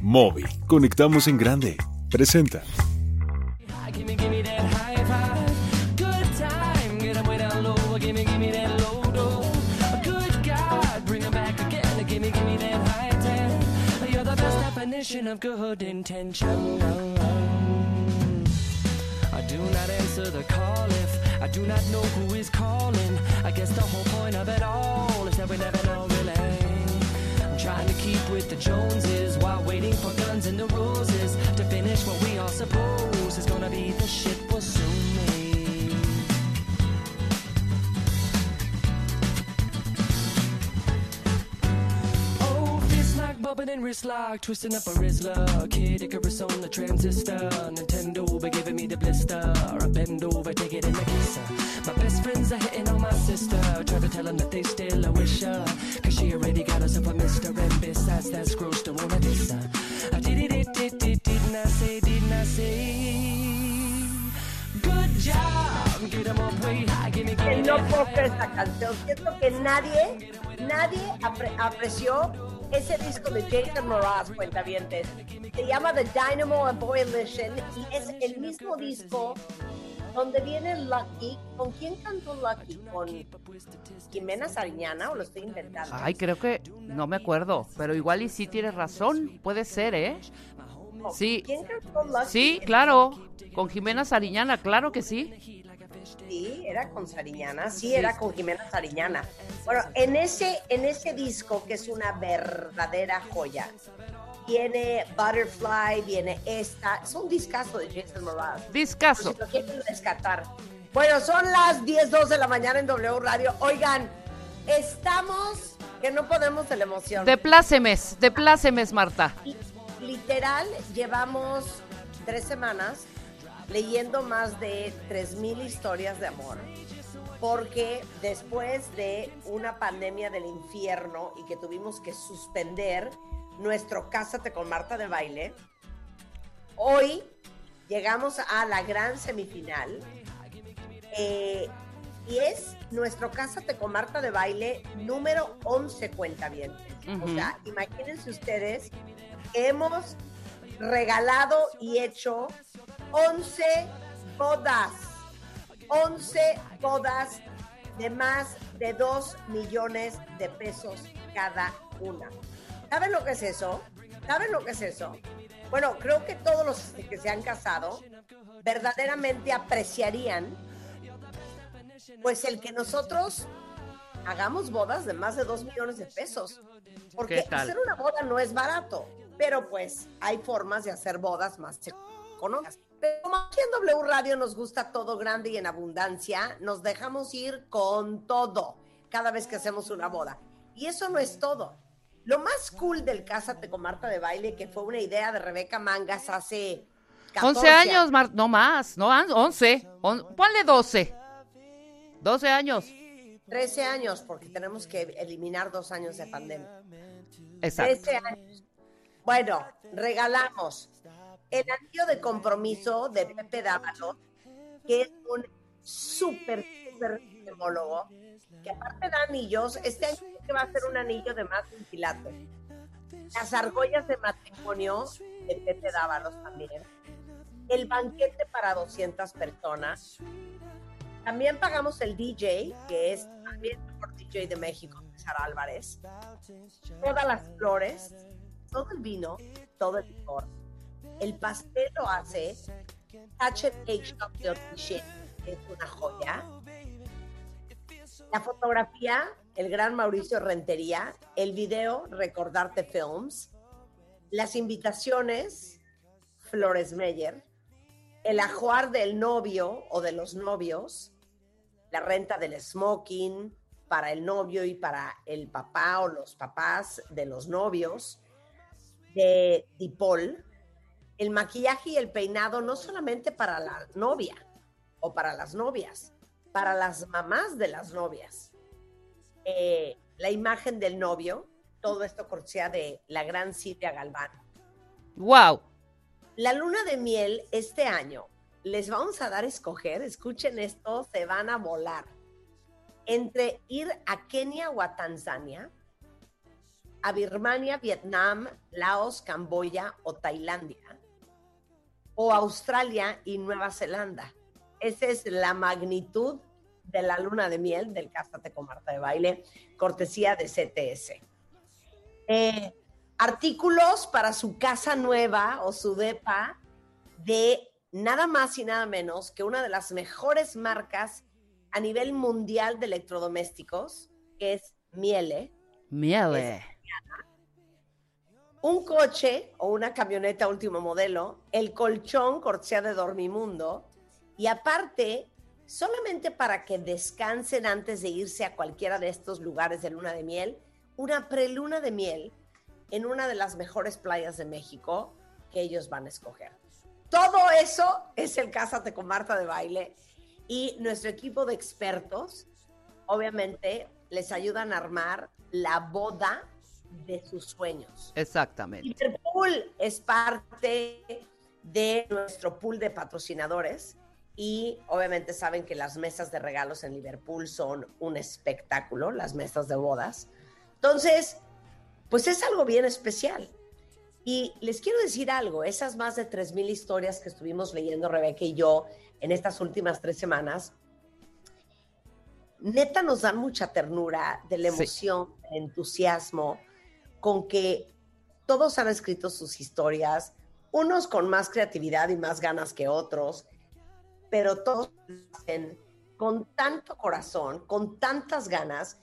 Móvil. Conectamos en grande. Presenta. Of good intention. I do not answer the call if I do not know who is calling. I guess the whole point of it all is that we never know trying to keep with the Joneses while waiting for guns and the roses to finish what we all suppose is gonna be the shit we'll soon make. Fist lock, bumping and wrist lock, twisting up a Rizzler. Kid Icarus on the transistor. Nintendo be giving me the blister. I bend over, take it in the kisser. My best friends are hitting on my sister. Try to tell them that they still a wish her. Cause she already got herself a Mr. And besides, that's gross to wanna diss her. I did it, it, it, it, didn't I say, didn't I say? Good job, get 'em up way high, gimme, gimme no that puedo high. creer esta canción. Siento que nadie, nadie apre- apreció ese disco de Jason Mraz, cuentavientes. Se llama The Dynamo Evolution y es el mismo disco donde viene Lucky. ¿Con quién cantó Lucky? ¿Con Jimena Sariñana o lo estoy inventando? Ay, creo que no me acuerdo, pero igual y sí tienes razón, puede ser, ¿eh? Sí. ¿Quién cantó Lucky? Sí, claro, con Jimena Sariñana, claro que sí. Sí, era con Sariñana, sí, era con Jimena Sariñana. Bueno, en ese, en ese disco, que es una verdadera joya, viene Butterfly, viene esta, es un discazo de Jason Mraz. Discaso. Si lo quieren rescatar. Bueno, son las 10, 2 de la mañana en W Radio. Oigan, estamos que no podemos de la emoción. De plácemes, de plácemes, Marta. Y literal, llevamos tres semanas leyendo más de 3.000 historias de amor. Porque después de una pandemia del infierno y que tuvimos que suspender nuestro Cásate con Marta de baile, hoy llegamos a la gran semifinal. eh, y es nuestro Cásate con Marta de baile número 11 cuentavientes. O Ujú. sea, imagínense ustedes que hemos regalado y hecho 11 bodas. 11 bodas de más de 2 millones de pesos cada una. ¿Saben lo que es eso? ¿Saben lo que es eso? Bueno, creo que todos los que se han casado verdaderamente apreciarían pues el que nosotros hagamos bodas de más de 2 millones de pesos. Porque hacer una boda no es barato, pero pues hay formas de hacer bodas más económicas. Pero como aquí en W Radio nos gusta todo grande y en abundancia, nos dejamos ir con todo cada vez que hacemos una boda. Y eso no es todo. Lo más cool del Cásate con Marta de Baile, que fue una idea de Rebeca Mangas hace 14 11 años, Mar no más, no, an- 11. On- ponle 12. 12 años. 13 años, porque tenemos que eliminar dos años de pandemia. Exacto. 13 años. Bueno, regalamos el anillo de compromiso de Pepe Dávalos, que es un súper, súper gemólogo, que aparte de anillos, este año que va a ser un anillo de más un. Las argollas de matrimonio de Pepe Dávalos también. El banquete para 200 personas. También pagamos el DJ, que es también el mejor DJ de México, César Álvarez. Todas las flores, todo el vino, todo el licor. El pastel lo hace H Cake Shop de es una joya. La fotografía, el gran Mauricio Rentería. El video, Recordarte Films. Las invitaciones, Flores Meyer. El ajuar del novio o de los novios. La renta del smoking para el novio y para el papá o los papás de los novios. De Dipol. El maquillaje y el peinado no solamente para la novia o para las novias, para las mamás de las novias. Eh, la imagen del novio, todo esto cortesía de la gran Silvia Galván. Wow. La luna de miel este año les vamos a dar a escoger, escuchen esto, se van a volar. Entre ir a Kenia o a Tanzania a Birmania, Vietnam, Laos, Camboya o Tailandia, o Australia y Nueva Zelanda. Esa es la magnitud de la luna de miel del Cásate con Marta de Baile, cortesía de CTS. Eh, artículos para su casa nueva o su depa de nada más y nada menos que una de las mejores marcas a nivel mundial de electrodomésticos, que es Miele. Miele. Un coche o una camioneta último modelo, el colchón cortesía de Dormimundo y aparte, solamente para que descansen antes de irse a cualquiera de estos lugares de luna de miel, una preluna de miel en una de las mejores playas de México que ellos van a escoger. Todo eso es el Cásate con Marta de Baile y nuestro equipo de expertos, obviamente, les ayudan a armar la boda de sus sueños. Exactamente. Liverpool es parte de nuestro pool de patrocinadores y obviamente saben que las mesas de regalos en Liverpool son un espectáculo, las mesas de bodas. Entonces, pues es algo bien especial. Y les quiero decir algo, esas más de 3.000 historias que estuvimos leyendo Rebeca y yo en estas últimas tres semanas, neta nos dan mucha ternura de la emoción, sí. el entusiasmo, con que todos han escrito sus historias, unos con más creatividad y más ganas que otros, pero todos hacen con tanto corazón, con tantas ganas,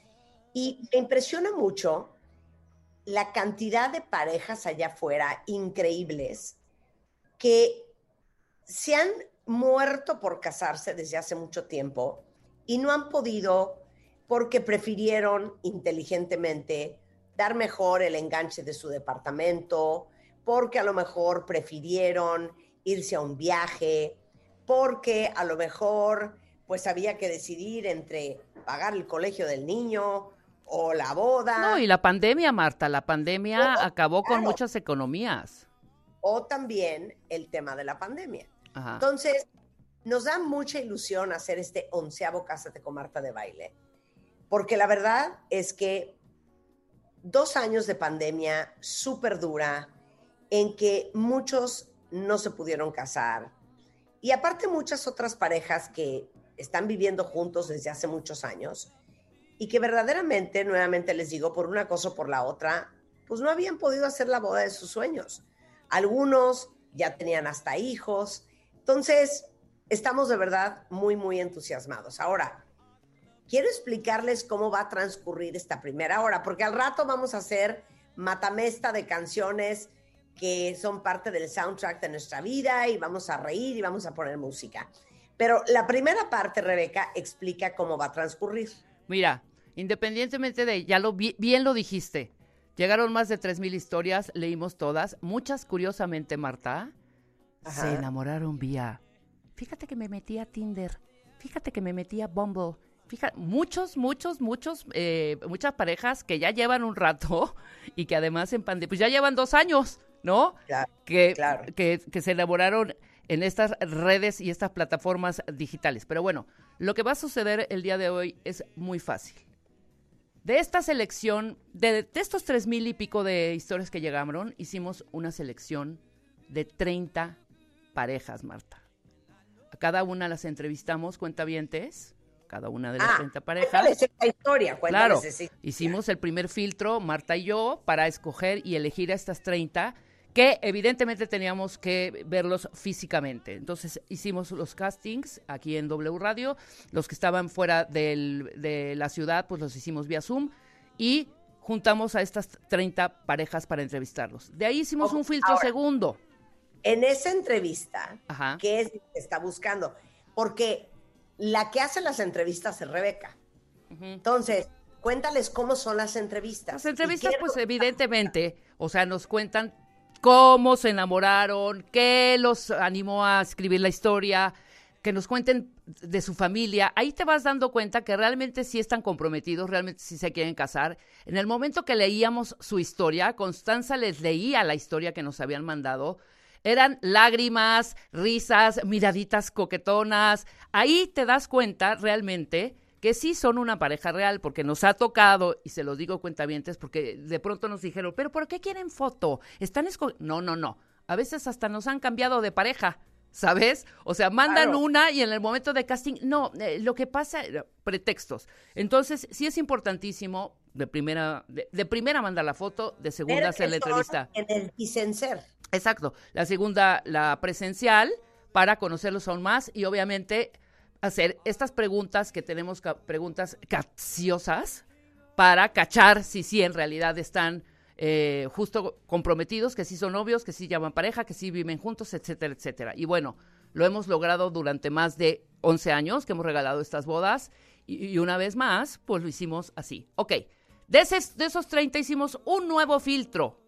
y me impresiona mucho la cantidad de parejas allá afuera increíbles que se han muerto por casarse desde hace mucho tiempo y no han podido porque prefirieron inteligentemente dar mejor el enganche de su departamento, porque a lo mejor prefirieron irse a un viaje, porque a lo mejor pues había que decidir entre pagar el colegio del niño o la boda. No, y la pandemia, Marta, la pandemia acabó claro. con muchas economías. O también el tema de la pandemia. Ajá. Entonces, nos da mucha ilusión hacer este onceavo Cásate con Marta de baile, porque la verdad es que dos años de pandemia súper dura, en que muchos no se pudieron casar, y aparte muchas otras parejas que están viviendo juntos desde hace muchos años, y que verdaderamente, nuevamente les digo, por una cosa o por la otra, pues no habían podido hacer la boda de sus sueños. Algunos ya tenían hasta hijos. Entonces, estamos de verdad muy, muy entusiasmados. Ahora, quiero explicarles cómo va a transcurrir esta primera hora, porque al rato vamos a hacer matamesta de canciones que son parte del soundtrack de nuestra vida y vamos a reír y vamos a poner música. Pero la primera parte, Rebeca, explica cómo va a transcurrir. Mira, independientemente de, ya lo bien lo dijiste, llegaron más de 3.000 historias, leímos todas, muchas curiosamente, Marta, Ajá. se enamoraron vía. Fíjate que me metí a Tinder, fíjate que me metí a Bumble, fíjate, muchos, muchos, muchos, eh, muchas parejas que ya llevan un rato y que además en pandemia, pues ya llevan dos años, ¿no? Claro, que, claro. Que, que se enamoraron en estas redes y estas plataformas digitales. Pero bueno, lo que va a suceder el día de hoy es muy fácil. De esta selección, de, de estos tres mil y pico de historias que llegaron, hicimos una selección de 30 parejas, Marta. A cada una las entrevistamos, cuentavientes, cada una de las Ah, 30 parejas. Historia, Claro, esa hicimos el primer filtro, Marta y yo, para escoger y elegir a estas 30 que evidentemente teníamos que verlos físicamente. Entonces hicimos los castings aquí en W Radio, los que estaban fuera del- de la ciudad, pues los hicimos vía Zoom y juntamos a estas 30 parejas para entrevistarlos. De ahí hicimos Ojo, un filtro ahora. segundo. En esa entrevista, Ajá. ¿qué es lo que está buscando? Porque la que hace las entrevistas es Rebeca. Entonces, cuéntales cómo son las entrevistas. Las entrevistas, pues evidentemente, o sea, nos cuentan cómo se enamoraron, qué los animó a escribir la historia, que nos cuenten de su familia. Ahí te vas dando cuenta que realmente sí están comprometidos, realmente sí se quieren casar. En el momento que leíamos su historia, Constanza les leía la historia que nos habían mandado. Eran lágrimas, risas, miraditas coquetonas. Ahí te das cuenta realmente que sí son una pareja real, porque nos ha tocado, y se los digo cuentavientes, porque de pronto nos dijeron, pero ¿por qué quieren foto? Están No, no, no. A veces hasta nos han cambiado de pareja. ¿Sabes? O sea, mandan una y en el momento de casting, no, eh, lo que pasa, eh, pretextos. Entonces, sí es importantísimo de primera, de, primera mandar la foto, de segunda hacer la entrevista. En el Picencer. Exacto. La segunda, la presencial, para conocerlos aún más y obviamente hacer estas preguntas que tenemos, preguntas capciosas, para cachar si sí en realidad están eh, justo comprometidos, que sí son novios, que sí llaman pareja, que sí viven juntos, etcétera, etcétera. Y bueno, lo hemos logrado durante más de 11 años que hemos regalado estas bodas y, una vez más, pues lo hicimos así. Ok, de, de esos 30 hicimos un nuevo filtro.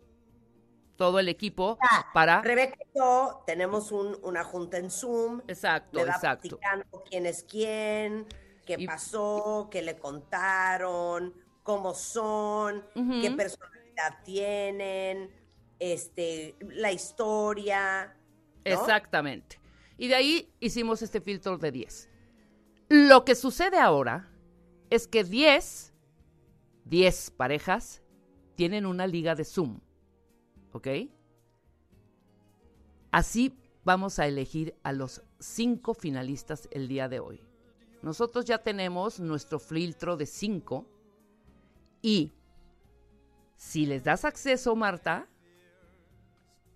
Todo el equipo para... Rebeca y yo tenemos una junta en Zoom. Exacto, exacto. quién es quién, qué pasó, qué le contaron, cómo son, qué personas tienen, este, la historia. Exactamente. Y de ahí hicimos este filtro de 10. Lo que sucede ahora es que 10, 10 parejas tienen una liga de Zoom. ¿Ok? Así vamos a elegir a los cinco finalistas el día de hoy. Nosotros ya tenemos nuestro filtro de 5 y si les das acceso, Marta,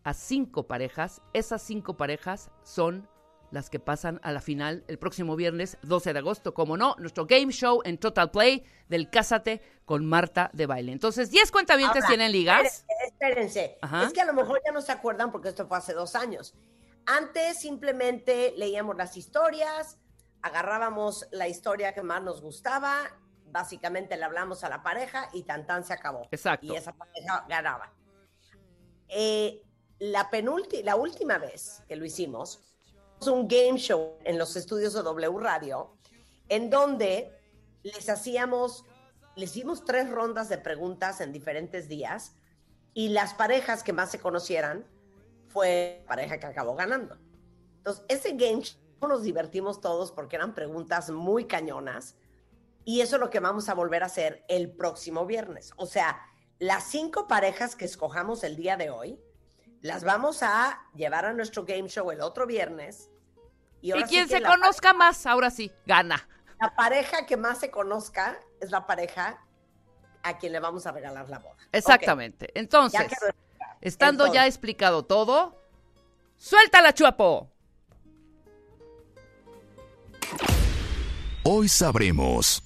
a cinco parejas, esas cinco parejas son las que pasan a la final el próximo viernes 12 de agosto, como no, nuestro game show en Total Play del Cásate con Marta de Baile. Entonces, 10 cuentavientes tienen ligas. Espérense, es que a lo mejor ya no se acuerdan porque esto fue hace dos años. Antes simplemente leíamos las historias, agarrábamos la historia que más nos gustaba básicamente le hablamos a la pareja y tan tan se acabó. Exacto. Y esa pareja ganaba. Eh, la, la última vez que lo hicimos, un game show en los estudios de W Radio, en donde les hacíamos, les hicimos tres rondas de preguntas en diferentes días y las parejas que más se conocieran fue la pareja que acabó ganando. Entonces, ese game show nos divertimos todos porque eran preguntas muy cañonas y eso es lo que vamos a volver a hacer el próximo viernes. O sea, las cinco parejas que escojamos el día de hoy, las vamos a llevar a nuestro game show el otro viernes. Y, quien se conozca más, ahora sí, gana. La pareja que más se conozca es la pareja a quien le vamos a regalar la boda. Exactamente. Entonces, estando ya explicado todo, suéltala, Chuapo. Hoy sabremos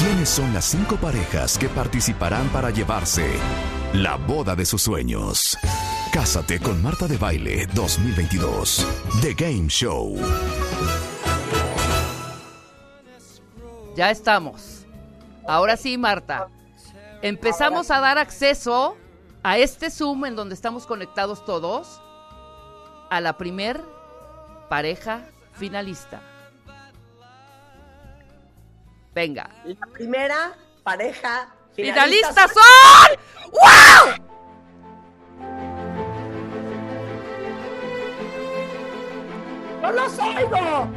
quiénes son las cinco parejas que participarán para llevarse la boda de sus sueños. Cásate con Marta de Baile 2022. The Game Show. Ya estamos. Ahora sí, Marta. Empezamos a dar acceso a este Zoom en donde estamos conectados todos a la primer pareja finalista. Venga. La primera pareja finalista, son. ¡Wow! ¡No los oigo!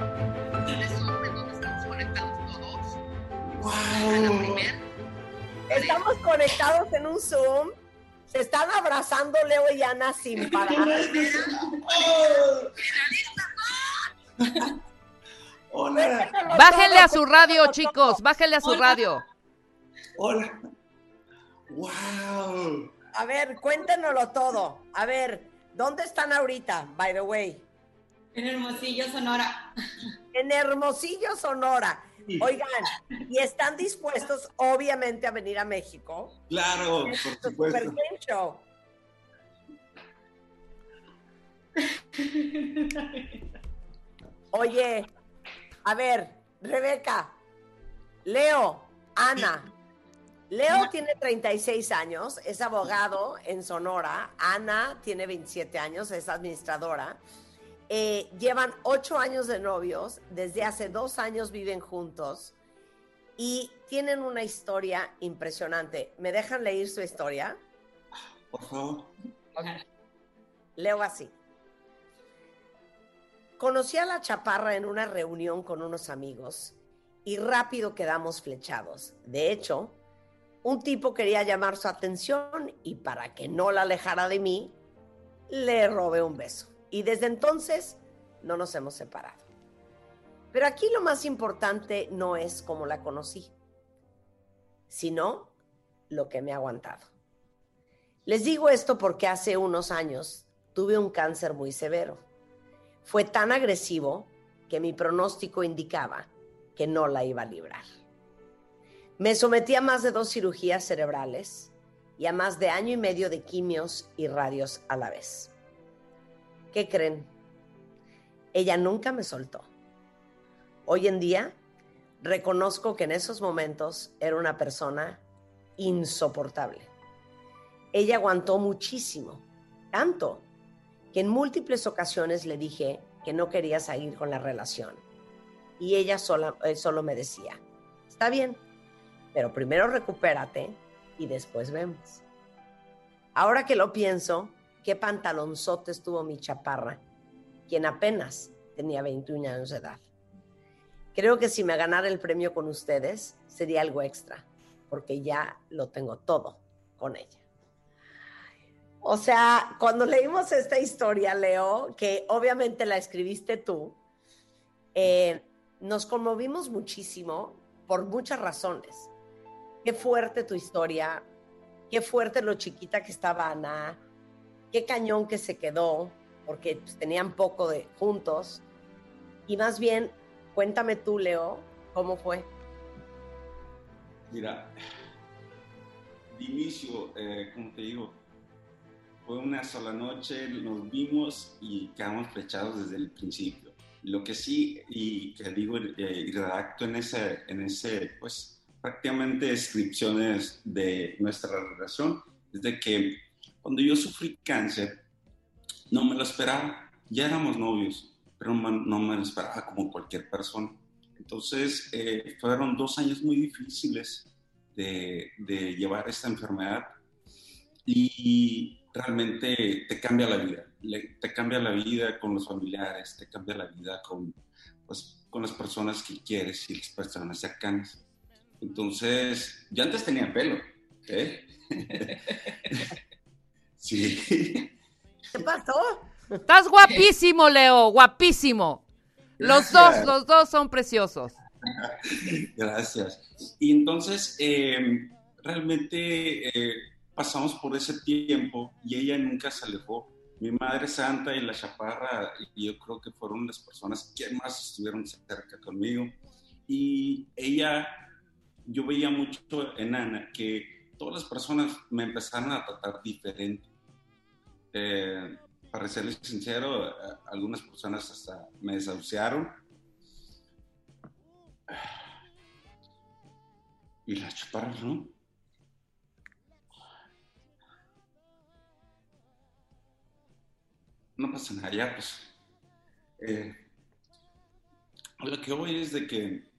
Wow. Estamos conectados en un Zoom. Se están abrazando Leo y Ana sin parar. Hola. Bájenle a su radio, chicos. Bájenle a su radio. Hola. Wow. A ver, cuéntenoslo todo. A ver, ¿dónde están ahorita, by the way? En Hermosillo, Sonora. En Hermosillo, Sonora. Oigan, ¿y están dispuestos, obviamente, a venir a México? Claro, por supuesto. Show. Oye, a ver, Rebeca, Leo, Ana. Leo tiene 36 años, es abogado en Sonora. Ana tiene 27 años, es administradora. Eh, llevan ocho años de novios, desde hace dos años viven juntos y tienen una historia impresionante. ¿Me dejan leer su historia? Por favor. Leo así. Conocí a la chaparra en una reunión con unos amigos y rápido quedamos flechados. De hecho, un tipo quería llamar su atención y para que no la alejara de mí, le robé un beso. Y desde entonces no nos hemos separado. Pero aquí lo más importante no es cómo la conocí, sino lo que me ha aguantado. Les digo esto porque hace unos años tuve un cáncer muy severo. Fue tan agresivo que mi pronóstico indicaba que no la iba a librar. Me sometí a más de dos cirugías cerebrales y a más de año y medio de quimios y radios a la vez. ¿Qué creen? Ella nunca me soltó. Hoy en día reconozco que en esos momentos era una persona insoportable. Ella aguantó muchísimo, tanto que en múltiples ocasiones le dije que no quería seguir con la relación. Y ella eh, solo me decía, está bien, pero primero recupérate y después vemos. Ahora que lo pienso, qué pantalonzote estuvo mi chaparra, quien apenas tenía 21 años de edad. Creo que si me ganara el premio con ustedes sería algo extra, porque ya lo tengo todo con ella. O sea, cuando leímos esta historia, Leo, que obviamente la escribiste tú, eh, nos conmovimos muchísimo por muchas razones. Qué fuerte tu historia, qué fuerte lo chiquita que estaba Ana, qué cañón que se quedó, porque pues, tenían poco de juntos. Y más bien, cuéntame tú, Leo, ¿cómo fue? Mira, de inicio, eh, como te digo, fue una sola noche, nos vimos y quedamos flechados desde el principio. Lo que sí, y que digo eh, y redacto en ese, en ese, pues prácticamente descripciones de nuestra relación, es de que cuando yo sufrí cáncer, no me lo esperaba, ya éramos novios, pero no me lo esperaba como cualquier persona. Entonces, eh, fueron dos años muy difíciles de, de llevar esta enfermedad y realmente te cambia la vida, te cambia la vida con los familiares, te cambia la vida con, pues, con las personas que quieres y las personas cercanas. Entonces, yo antes tenía pelo, ¿eh? sí. ¿Qué pasó? Estás guapísimo, Leo, guapísimo. Los dos, los dos son preciosos. Gracias. Y entonces, em, realmente eh, pasamos por ese tiempo y ella nunca se alejó. Mi madre santa y la chaparra, yo creo que fueron las personas que más estuvieron cerca conmigo. Y ella yo veía mucho en Ana que todas las personas me empezaron a tratar diferente. Eh, para serles sincero, eh, algunas personas hasta me desahuciaron. Y las chaparras, ¿no? No pasa nada, ya pues. Eh, lo que voy es de que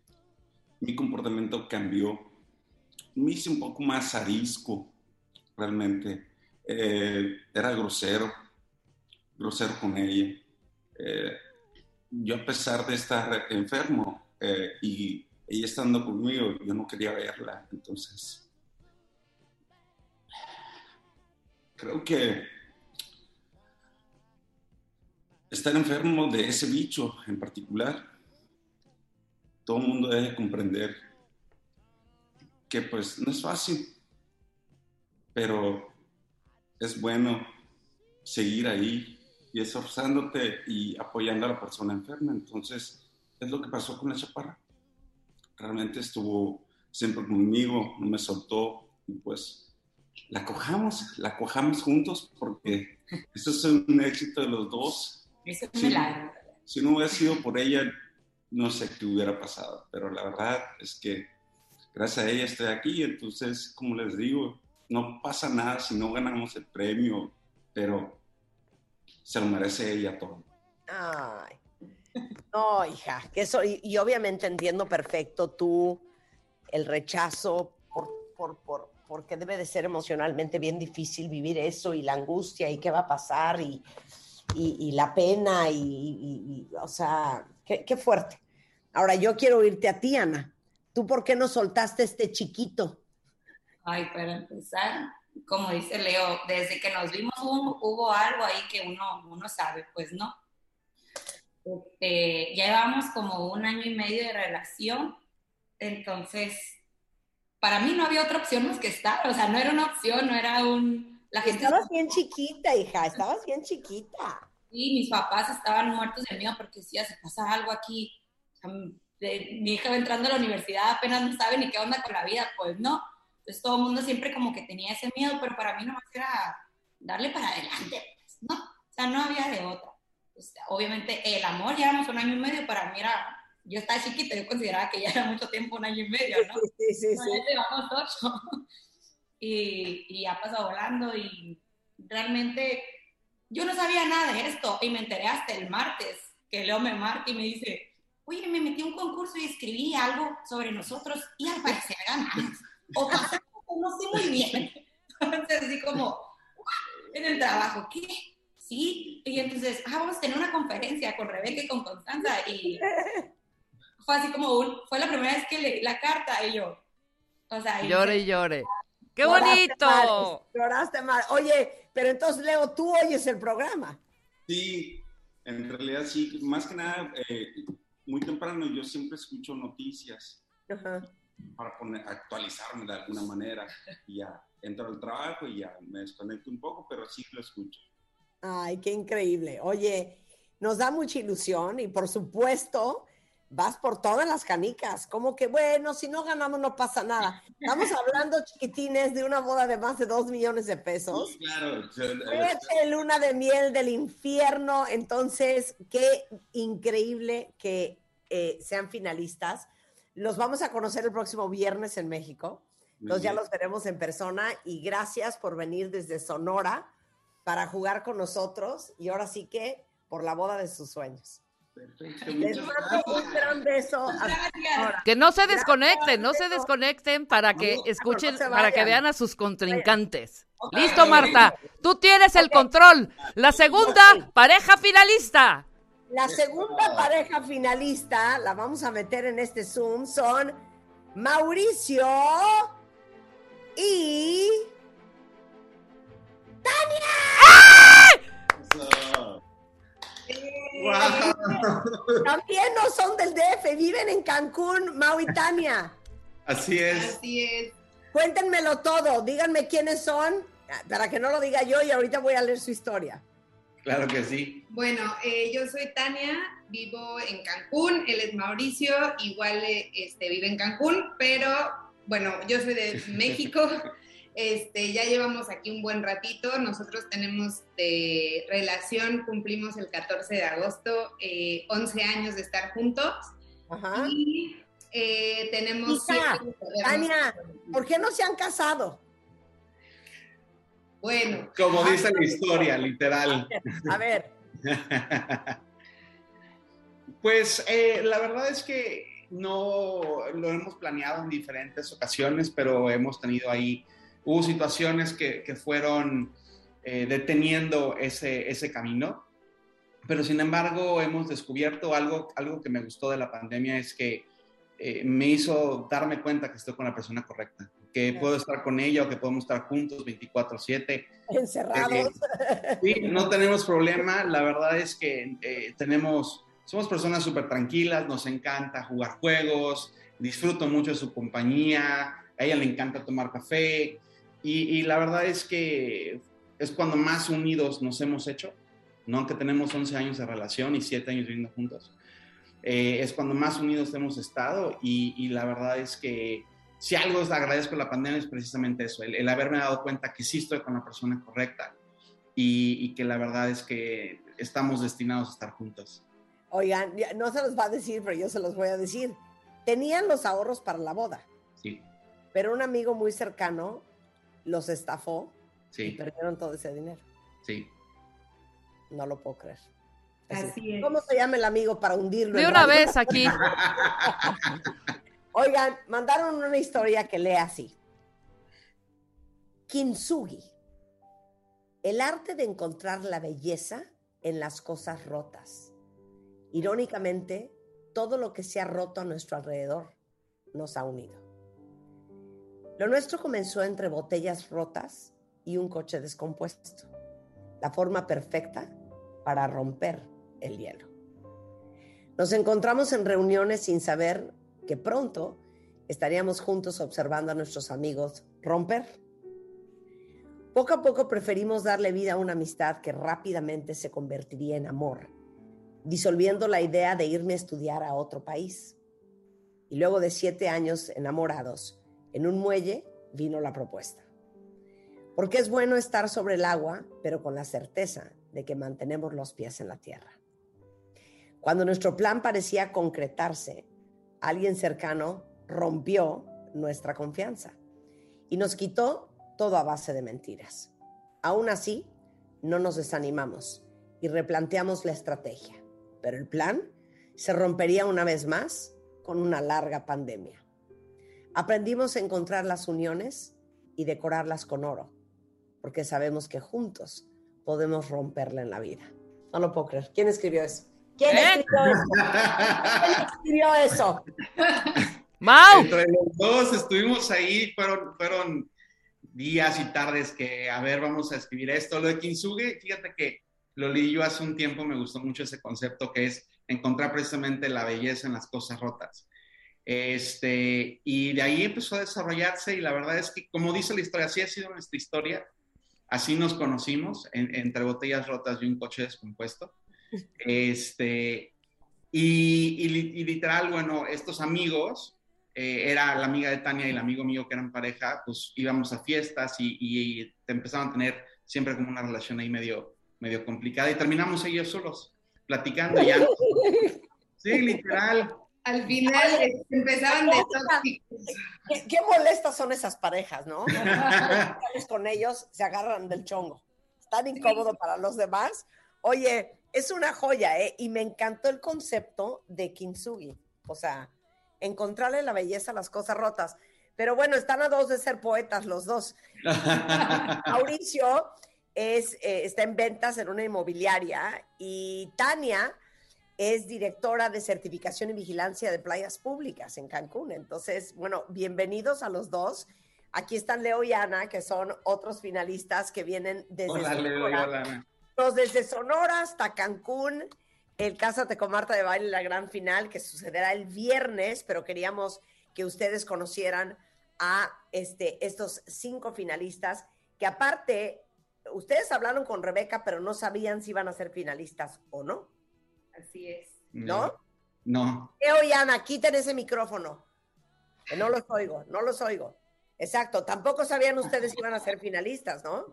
mi comportamiento cambió. Me hice un poco más arisco, realmente. Eh, era grosero, grosero con ella. Eh, yo a pesar de estar enfermo eh, y ella estando conmigo, yo no quería verla. Entonces, creo que estar enfermo de ese bicho en particular todo el mundo debe comprender que pues no es fácil, pero es bueno seguir ahí y esforzándote y apoyando a la persona enferma. Entonces, es lo que pasó con la chaparra. Realmente estuvo siempre conmigo, no me soltó y pues la cojamos, la cojamos juntos porque eso es un éxito de los dos. Es un milagro. Si no hubiera sido por ella, no sé qué hubiera pasado, pero la verdad es que gracias a ella estoy aquí, entonces, como les digo, no pasa nada si no ganamos el premio, pero se lo merece ella todo. Ay, no, hija, que eso, y, obviamente entiendo perfecto tú el rechazo por, por, por, porque debe de ser emocionalmente bien difícil vivir eso y la angustia y qué va a pasar y y, la pena y, o sea, qué, qué fuerte. Ahora yo quiero oírte a ti, Ana. ¿Tú por qué no soltaste este chiquito? Ay, para empezar, como dice Leo, desde que nos vimos hubo, hubo algo ahí que uno, uno sabe, pues no. Este, ya llevamos como un año y medio de relación, entonces para mí no había otra opción más que estar, o sea, no era una opción, no era un... La gente Estabas bien chiquita, hija, estabas bien chiquita. Sí, mis papás estaban muertos de miedo porque decía, se pasa algo aquí. Mi hija va entrando a la universidad, apenas no sabe ni qué onda con la vida, pues no. Entonces todo el mundo siempre como que tenía ese miedo, pero para mí nomás era darle para adelante, pues, ¿no? O sea, no había de otra. Sea, obviamente el amor, llevamos un año y medio, para mí era, yo estaba chiquita, yo consideraba que ya era mucho tiempo, un año y medio, ¿no? Sí, sí, sí. ya llevamos ocho. Y, y ha pasado volando y realmente yo no sabía nada de esto y me enteré hasta el martes que Leo me marca y me dice, oye, me metí a un concurso y escribí algo sobre nosotros y al parecer ganamos. O pasó, no sé muy bien. Entonces así como, en el trabajo, ¿qué? Sí, y entonces, ah, vamos a tener una conferencia con Rebeca y con Constanza y fue así como un, fue la primera vez que leí la carta y yo, o sea, y- Llore y llore. ¡Qué Lloraste bonito! mal, lloraste mal. Oye, pero entonces, Leo, tú oyes el programa. Sí, en realidad sí, más que nada, eh, muy temprano yo siempre escucho noticias Ajá. Para poner, actualizarme de alguna manera. Y ya entro al trabajo y ya me desconecto un poco, pero sí lo escucho. Ay, qué increíble. Oye, nos da mucha ilusión y por supuesto vas por todas las canicas. Como que, bueno, si no ganamos no pasa nada. Estamos hablando, chiquitines, de una boda de más de dos millones de pesos. Sí, claro. Fue luna de miel del infierno. Entonces, qué increíble que eh, sean finalistas. Los vamos a conocer el próximo viernes en México. Entonces ya los veremos en persona y gracias por venir desde Sonora para jugar con nosotros y ahora sí que por la boda de sus sueños. Perfecto, Les mando un gran beso. Que no se desconecten, no se desconecten para que escuchen, no para que vean a sus contrincantes. Listo, Marta. Tú tienes el control. La segunda pareja finalista. La segunda pareja finalista, la vamos a meter en este Zoom, son Mauricio y Eso. también no son del DF, viven en Cancún, Mau y Tania. Así es. Así es. Cuéntenmelo todo, díganme quiénes son, para que no lo diga yo y ahorita voy a leer su historia. Claro que sí. Bueno, eh, yo soy Tania, vivo en Cancún, él es Mauricio, igual eh, este, vive en Cancún, pero bueno, yo soy de México, este, ya llevamos aquí un buen ratito, nosotros tenemos de relación, cumplimos el 14 de agosto, eh, 11 años de estar juntos Ajá. y eh, tenemos... Podernos- Tania, ¿por qué no se han casado? Bueno, Como dice la historia, literal. A ver, Pues eh, la verdad es que no lo hemos planeado en diferentes ocasiones, pero hemos tenido ahí, hubo situaciones que, que fueron eh, deteniendo ese, ese camino, pero sin embargo hemos descubierto algo, algo que me gustó de la pandemia, es que eh, me hizo darme cuenta que estoy con la persona correcta, que puedo estar con ella o que podemos estar juntos 24/7. encerrados. Sí, no tenemos problema. La verdad es que eh, tenemos, somos personas súper tranquilas, nos encanta jugar juegos, disfruto mucho de su compañía, a ella le encanta tomar café y, y la verdad es que es cuando más unidos nos hemos hecho, ¿no? aunque tenemos 11 años de relación y 7 años viviendo juntos. eh, es cuando más unidos hemos estado y, y la verdad es que si algo os agradezco la pandemia es precisamente eso, el, el haberme dado cuenta que sí estoy con la persona correcta y, y que la verdad es que estamos destinados a estar juntos. Oigan, no se los va a decir, pero yo se los voy a decir. Tenían los ahorros para la boda, Sí, pero un amigo muy cercano los estafó y sí, perdieron todo ese dinero. sí. No lo puedo creer. así es. ¿Cómo se llama el amigo para hundirlo? De una radio? vez aquí. Oigan, mandaron una historia que lee así. Kintsugi. El arte de encontrar la belleza en las cosas rotas. Irónicamente, todo lo que se ha roto a nuestro alrededor nos ha unido. Lo nuestro comenzó entre botellas rotas y un coche descompuesto, la forma perfecta para romper el hielo. Nos encontramos en reuniones sin saber que pronto estaríamos juntos observando a nuestros amigos romper. Poco a poco preferimos darle vida a una amistad que rápidamente se convertiría en amor, disolviendo la idea de irme a estudiar a otro país. Y luego de siete años enamorados, en un muelle vino la propuesta. Porque es bueno estar sobre el agua, pero con la certeza de que mantenemos los pies en la tierra. Cuando nuestro plan parecía concretarse, alguien cercano rompió nuestra confianza y nos quitó todo a base de mentiras. Aún así, no nos desanimamos y replanteamos la estrategia, pero el plan se rompería una vez más con una larga pandemia. Aprendimos a encontrar las uniones y decorarlas con oro, porque sabemos que juntos podemos romperla en la vida. No lo puedo creer. ¿Quién escribió eso? ¿Quién ¿Eh? escribió eso? ¿Quién escribió eso? ¡Mau! Entre los dos estuvimos ahí, fueron, fueron días y tardes que, a ver, vamos a escribir esto. Lo de Kintsugi, fíjate que lo leí yo hace un tiempo, me gustó mucho ese concepto que es encontrar precisamente la belleza en las cosas rotas. Este, y de ahí empezó a desarrollarse y la verdad es que, como dice la historia, así ha sido nuestra historia, así nos conocimos, en- entre botellas rotas y un coche descompuesto. Este, y, y y literal, bueno, estos amigos, eh, era la amiga de Tania y el amigo mío que eran pareja, pues íbamos a fiestas y, y te empezaban a tener siempre como una relación ahí medio, medio complicada y terminamos ellos solos, platicando ya. Sí, literal. Al final eh, empezaban de tóxicos. ¿Qué, qué molestas son esas parejas, ¿no? Con ellos, se agarran del chongo. Es tan incómodo para los demás. Oye, es una joya, ¿eh? Y me encantó el concepto de Kintsugi. O sea, encontrarle la belleza a las cosas rotas. Pero bueno, están a dos de ser poetas los dos. Mauricio es, eh, está en ventas en una inmobiliaria y Tania es directora de certificación y vigilancia de playas públicas en Cancún. Entonces, bueno, bienvenidos a los dos. Aquí están Leo y Ana, que son otros finalistas que vienen desde Hola, Leo, hola, Ana. Desde Sonora hasta Cancún, el Cásate con Marta de Baile, la gran final, que sucederá el viernes, pero queríamos que ustedes conocieran a este, estos cinco finalistas, que aparte, ustedes hablaron con Rebeca, pero no sabían si iban a ser finalistas o no. Así es. ¿No? No. Leo y Ana, quiten ese micrófono. Que no los oigo, no los oigo. Exacto, tampoco sabían ustedes si iban a ser finalistas, ¿no?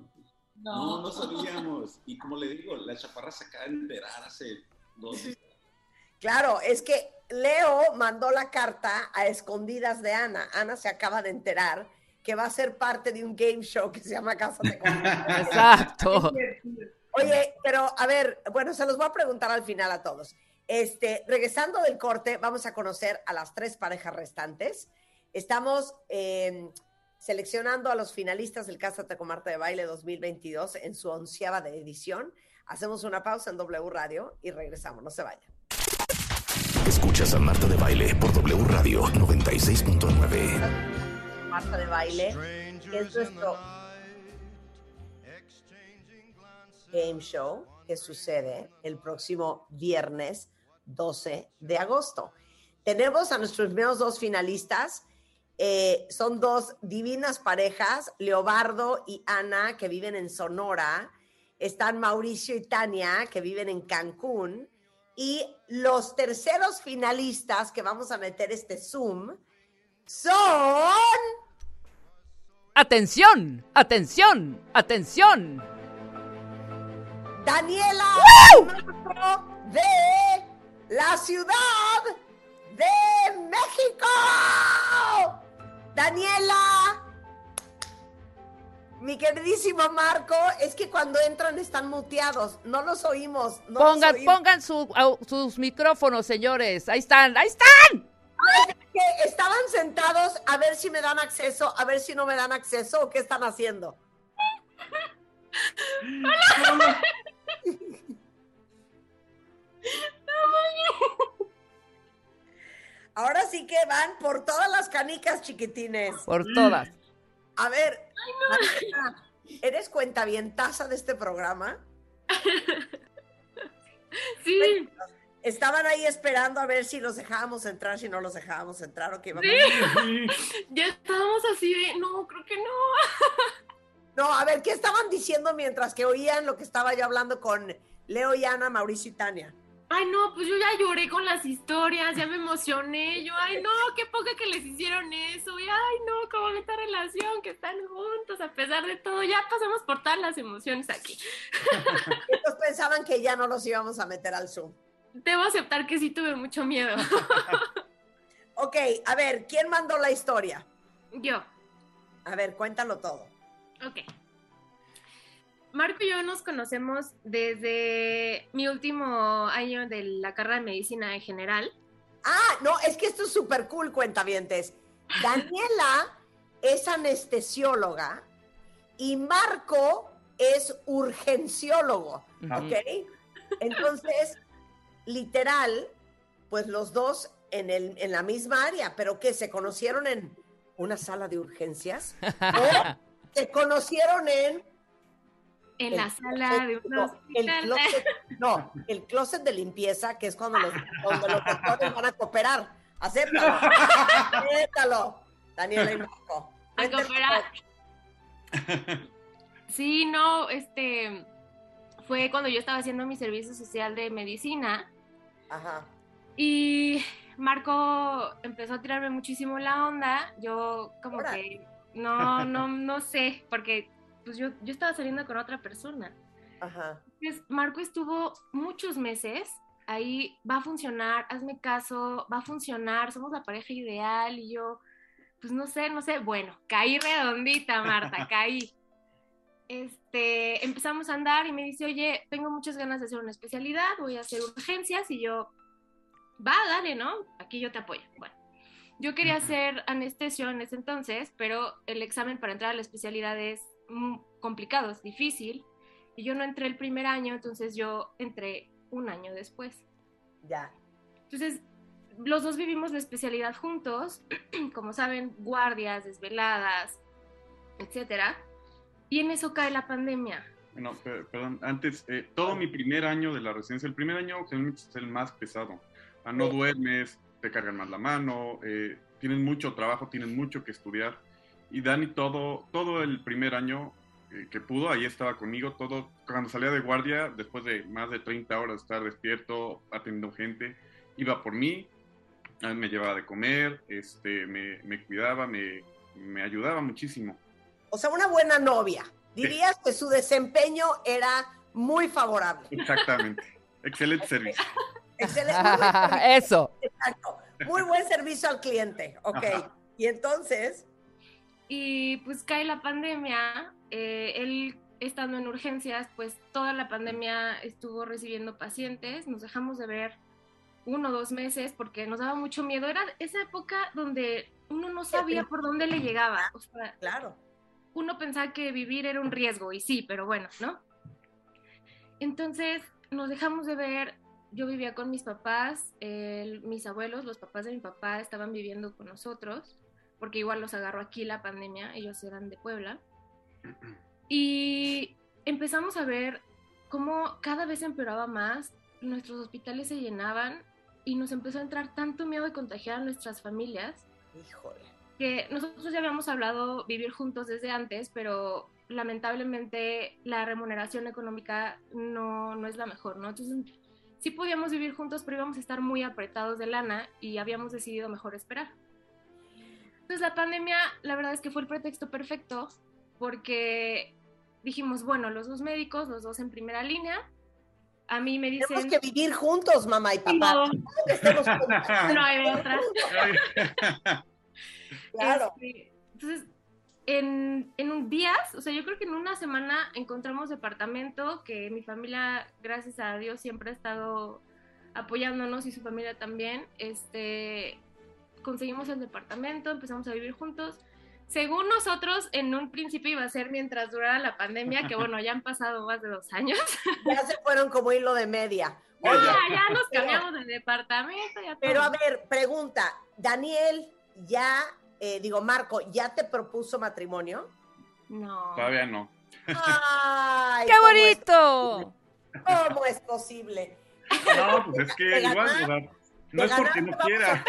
No, no sabíamos. Y como le digo, la chaparra se acaba de enterar hace dos días. Claro, es que Leo mandó la carta a escondidas de Ana. Ana se acaba de enterar que va a ser parte de un game show que se llama Cásate con Exacto. Oye, pero a ver, bueno, se los voy a preguntar al final a todos. Este, regresando del corte, vamos a conocer a las tres parejas restantes. Estamos eh, seleccionando a los finalistas del Cásate con Marta de Baile 2022 en su onceava de edición. Hacemos una pausa en W Radio y regresamos, no se vayan. Escuchas a Marta de Baile por W Radio 96.9. Marta de Baile, que es nuestro game show que sucede el próximo viernes 12 de agosto. Tenemos a nuestros primeros dos finalistas. Eh, son dos divinas parejas, Leobardo y Ana, que viven en Sonora. Están Mauricio y Tania, que viven en Cancún. Y los terceros finalistas que vamos a meter este Zoom son... Atención, atención, atención. Daniela de la Ciudad de México. Daniela. Mi queridísimo Marco, es que cuando entran están muteados, no los oímos. Pongan sus micrófonos, señores. Ahí están, ahí están. Estaban sentados a ver si me dan acceso, a ver si no me dan acceso o qué están haciendo. Hola. van por todas las canicas, chiquitines. Por todas. A ver, Mariana, ¿eres cuentavientaza de este programa? Sí, Estaban ahí esperando a ver si los dejábamos entrar, si no los dejábamos entrar o qué íbamos sí. Ya estábamos así de, no, creo que no. No, a ver, ¿qué estaban diciendo mientras que oían lo que estaba yo hablando con Leo y Ana, Mauricio y Tania? Ay, no, pues yo ya lloré con las historias, ya me emocioné. Yo, ay, no, qué poca que les hicieron eso. Y ay, no, cómo esta relación, que están juntos a pesar de todo. Ya pasamos por todas las emociones aquí. Ellos pensaban que ya no los íbamos a meter al Zoom. Debo aceptar que sí tuve mucho miedo. Ok, a ver, ¿quién mandó la historia? Yo, A ver, cuéntalo todo. ok. Marco y yo nos conocemos desde mi último año de la carrera de medicina en general. Ah, no, es que esto es súper cool, cuentavientes. Daniela es anestesióloga y Marco es urgenciólogo, ¿ok? Entonces, literal, pues los dos en, el, en la misma área, pero que se conocieron en una sala de urgencias o se conocieron en En la sala de un no, el closet, no, el closet de limpieza, que es cuando los, cuando los doctores van a cooperar. Acéptalo. Acéptalo. Daniela y Marco. A cooperar. Sí, no, este fue cuando yo estaba haciendo mi servicio social de medicina Ajá. y Marco empezó a tirarme muchísimo la onda. Yo como que no, no, no sé, porque pues yo, yo estaba saliendo con otra persona. Ajá. Entonces, Marco estuvo muchos meses ahí, va a funcionar, hazme caso, va a funcionar, somos la pareja ideal y yo, pues no sé, no sé, bueno, caí redondita, Marta, caí. Este, empezamos a andar y me dice, oye, tengo muchas ganas de hacer una especialidad, voy a hacer urgencias y yo, va, dale, ¿no? Aquí yo te apoyo. Bueno, yo quería hacer anestesio en ese entonces, pero el examen para entrar a la especialidad es mm, complicado, es difícil. Y yo no entré el primer año, entonces yo entré un año después. Ya. Entonces, los dos vivimos la especialidad juntos, como saben, guardias, desveladas, etcétera. Y en eso cae la pandemia. Bueno, pe- perdón, antes, eh, todo mi primer año de la residencia, el primer año generalmente es el más pesado. Ah, no duermes, te cargan más la mano, eh, tienen mucho trabajo, tienen mucho que estudiar. Y Dani todo, todo el primer año eh, que pudo, ahí estaba conmigo, todo, cuando salía de guardia, después de más de 30 horas de estar despierto, atendiendo gente, iba por mí, a mí me llevaba de comer, este, me, me cuidaba, me, me ayudaba muchísimo. O sea, una buena novia. Dirías que su desempeño era muy favorable. Exactamente. Excelente servicio. Excelente. Eso. exacto. Muy buen servicio al cliente. Ok. Ajá. Y entonces, Y pues cae la pandemia, eh, él estando en urgencias, pues toda la pandemia estuvo recibiendo pacientes, nos dejamos de ver uno o dos meses porque nos daba mucho miedo. Era esa época donde uno no sabía por dónde le llegaba. O sea, claro. uno pensaba que vivir era un riesgo, y sí, pero bueno, ¿no? Entonces nos dejamos de ver. Yo vivía con mis papás, mis abuelos, los papás de mi papá estaban viviendo con nosotros, porque igual los agarró aquí la pandemia, ellos eran de Puebla. Y empezamos a ver cómo cada vez empeoraba más, nuestros hospitales se llenaban y nos empezó a entrar tanto miedo de contagiar a nuestras familias Híjole. que nosotros ya habíamos hablado vivir juntos desde antes, pero lamentablemente la remuneración económica no, no es la mejor, ¿no? Entonces sí podíamos vivir juntos, pero íbamos a estar muy apretados de lana y habíamos decidido mejor esperar. Entonces la pandemia, la verdad es que fue el pretexto perfecto porque dijimos, bueno, los dos médicos, los dos en primera línea, a mí me dicen... Tenemos que vivir juntos, mamá y papá. No. No hay otra. Claro. Este, entonces, en, en un días, o sea, yo creo que en una semana encontramos departamento, que mi familia, gracias a Dios, siempre ha estado apoyándonos y su familia también. Este, conseguimos el departamento, empezamos a vivir juntos. Según nosotros, en un principio iba a ser mientras durara la pandemia, que bueno, ya han pasado más de dos años. Ya se fueron como hilo de media. Ya, Oye, ya nos pero- cambiamos de departamento. Ya Pero a ver, pregunta. Daniel, ya, eh, digo, Marco, ¿ya te propuso matrimonio? No. Todavía no. ¡Ay! ¡Qué ¿cómo es bonito! ¿Cómo es posible? No, pues es que igual, ganar- o sea, no de es porque no quiera.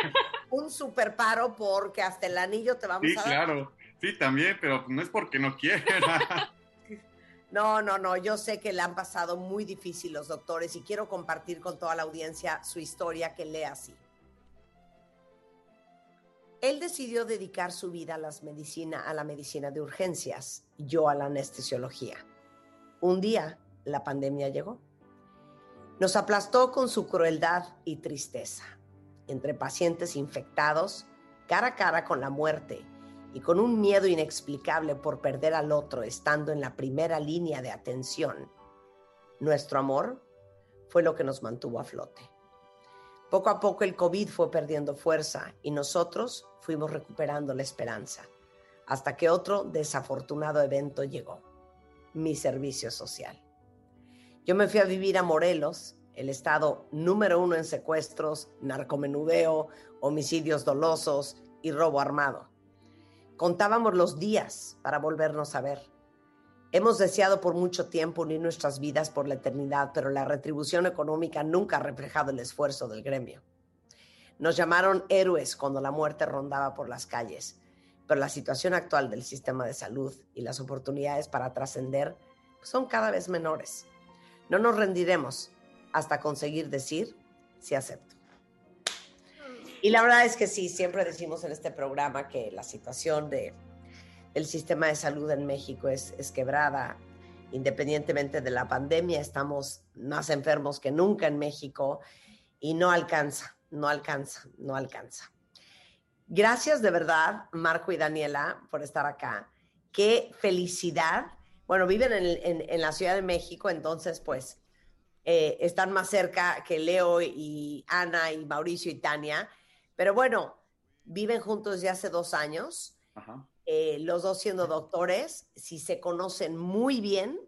Un super paro porque hasta el anillo te vamos Sí, a dar. claro. Sí, también, pero no es porque no quiera. No, no, no, yo sé que le han pasado muy difícil los doctores y quiero compartir con toda la audiencia su historia que lee así. Él decidió dedicar su vida a, las medicina, a la medicina de urgencias, yo a la anestesiología. Un día la pandemia llegó. Nos aplastó con su crueldad y tristeza. Entre pacientes infectados, cara a cara con la muerte y con un miedo inexplicable por perder al otro estando en la primera línea de atención, nuestro amor fue lo que nos mantuvo a flote. Poco a poco el COVID fue perdiendo fuerza y nosotros fuimos recuperando la esperanza, hasta que otro desafortunado evento llegó, mi servicio social. Yo me fui a vivir a Morelos, el estado número uno en secuestros, narcomenudeo, homicidios dolosos y robo armado. Contábamos los días para volvernos a ver. Hemos deseado por mucho tiempo unir nuestras vidas por la eternidad, pero la retribución económica nunca ha reflejado el esfuerzo del gremio. Nos llamaron héroes cuando la muerte rondaba por las calles, pero la situación actual del sistema de salud y las oportunidades para trascender son cada vez menores. No nos rendiremos hasta conseguir decir sí acepto. Y la verdad es que sí, siempre decimos en este programa que la situación de, del sistema de salud en México es, es quebrada. Independientemente de la pandemia, estamos más enfermos que nunca en México y no alcanza, no alcanza, no alcanza. Gracias de verdad, Marco y Daniela, por estar acá. Qué felicidad. Bueno, viven en, en- en la Ciudad de México, entonces pues eh, están más cerca que Leo y Ana y Mauricio y Tania. Pero bueno, viven juntos desde hace dos años, Ajá. eh, los dos siendo doctores. Si se conocen muy bien,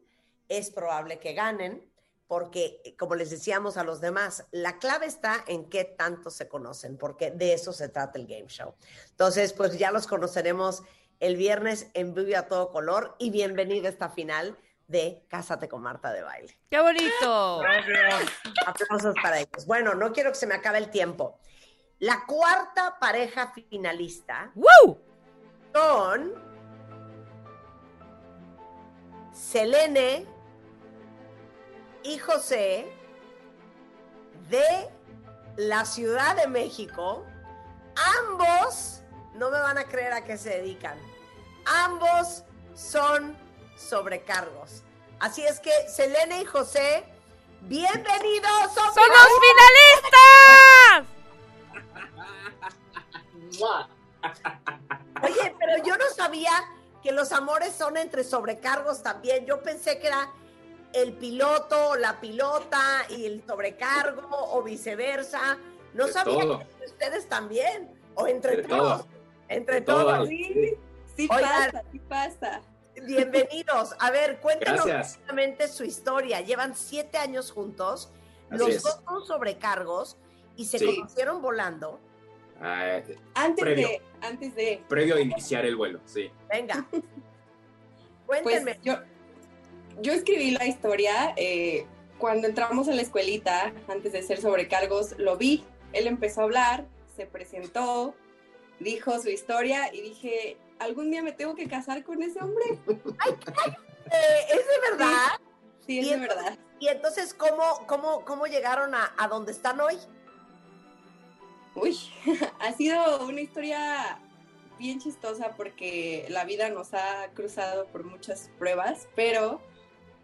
es probable que ganen, porque como les decíamos a los demás, la clave está en qué tanto se conocen, porque de eso se trata el game show. Entonces, pues ya los conoceremos el viernes en vivo a todo color y bienvenida a esta final de Cásate con Marta de Baile. ¡Qué bonito! Aplausos para ellos. Bueno, no quiero que se me acabe el tiempo. La cuarta pareja finalista ¡Woo! son Selene y José de la Ciudad de México. Ambos, no me van a creer a qué se dedican, ambos son sobrecargos. Así es que Selene y José, bienvenidos. ¡Son, ¡Son los finalistas! Oye, pero yo no sabía que los amores son entre sobrecargos también. Yo pensé que era el piloto, la pilota y el sobrecargo o viceversa. No De sabía todo. que entre ustedes también o entre De todos. todo. Entre De todos. todo. Sí, Sí Oigan. pasa, sí pasa. Bienvenidos. A ver, cuéntenos Gracias. rápidamente su historia. Llevan siete años juntos. Así Los es. dos son sobrecargos y se Sí. conocieron volando. Ah, Antes Previo. de, antes de, previo a iniciar el vuelo, sí. Venga. pues Cuéntenme. yo, yo escribí la historia eh, cuando entramos a la escuelita, antes de ser sobrecargos, lo vi. Él empezó a hablar, se presentó, dijo su historia y dije, algún día me tengo que casar con ese hombre. Eh, ¿Es de verdad? Sí, es de entonces- verdad. Y entonces, ¿cómo, cómo, cómo llegaron a, a donde están hoy? Uy, ha sido una historia bien chistosa porque la vida nos ha cruzado por muchas pruebas, pero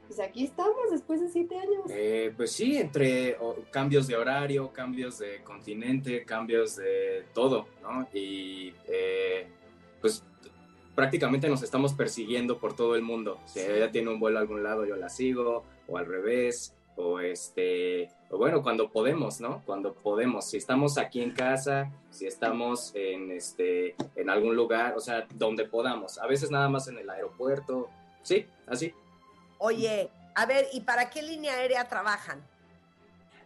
pues aquí estamos después de siete años. Eh, pues sí, entre o, cambios de horario, cambios de continente, cambios de todo, ¿no? Y eh, pues prácticamente nos estamos persiguiendo por todo el mundo. Si ella tiene un vuelo a algún lado, yo la sigo, o al revés, o este, o bueno, cuando podemos, ¿no? Cuando podemos. Si estamos aquí en casa, si estamos en este, en algún lugar, o sea, donde podamos. A veces nada más en el aeropuerto, sí, así. Oye, a ver, ¿y para qué línea aérea trabajan?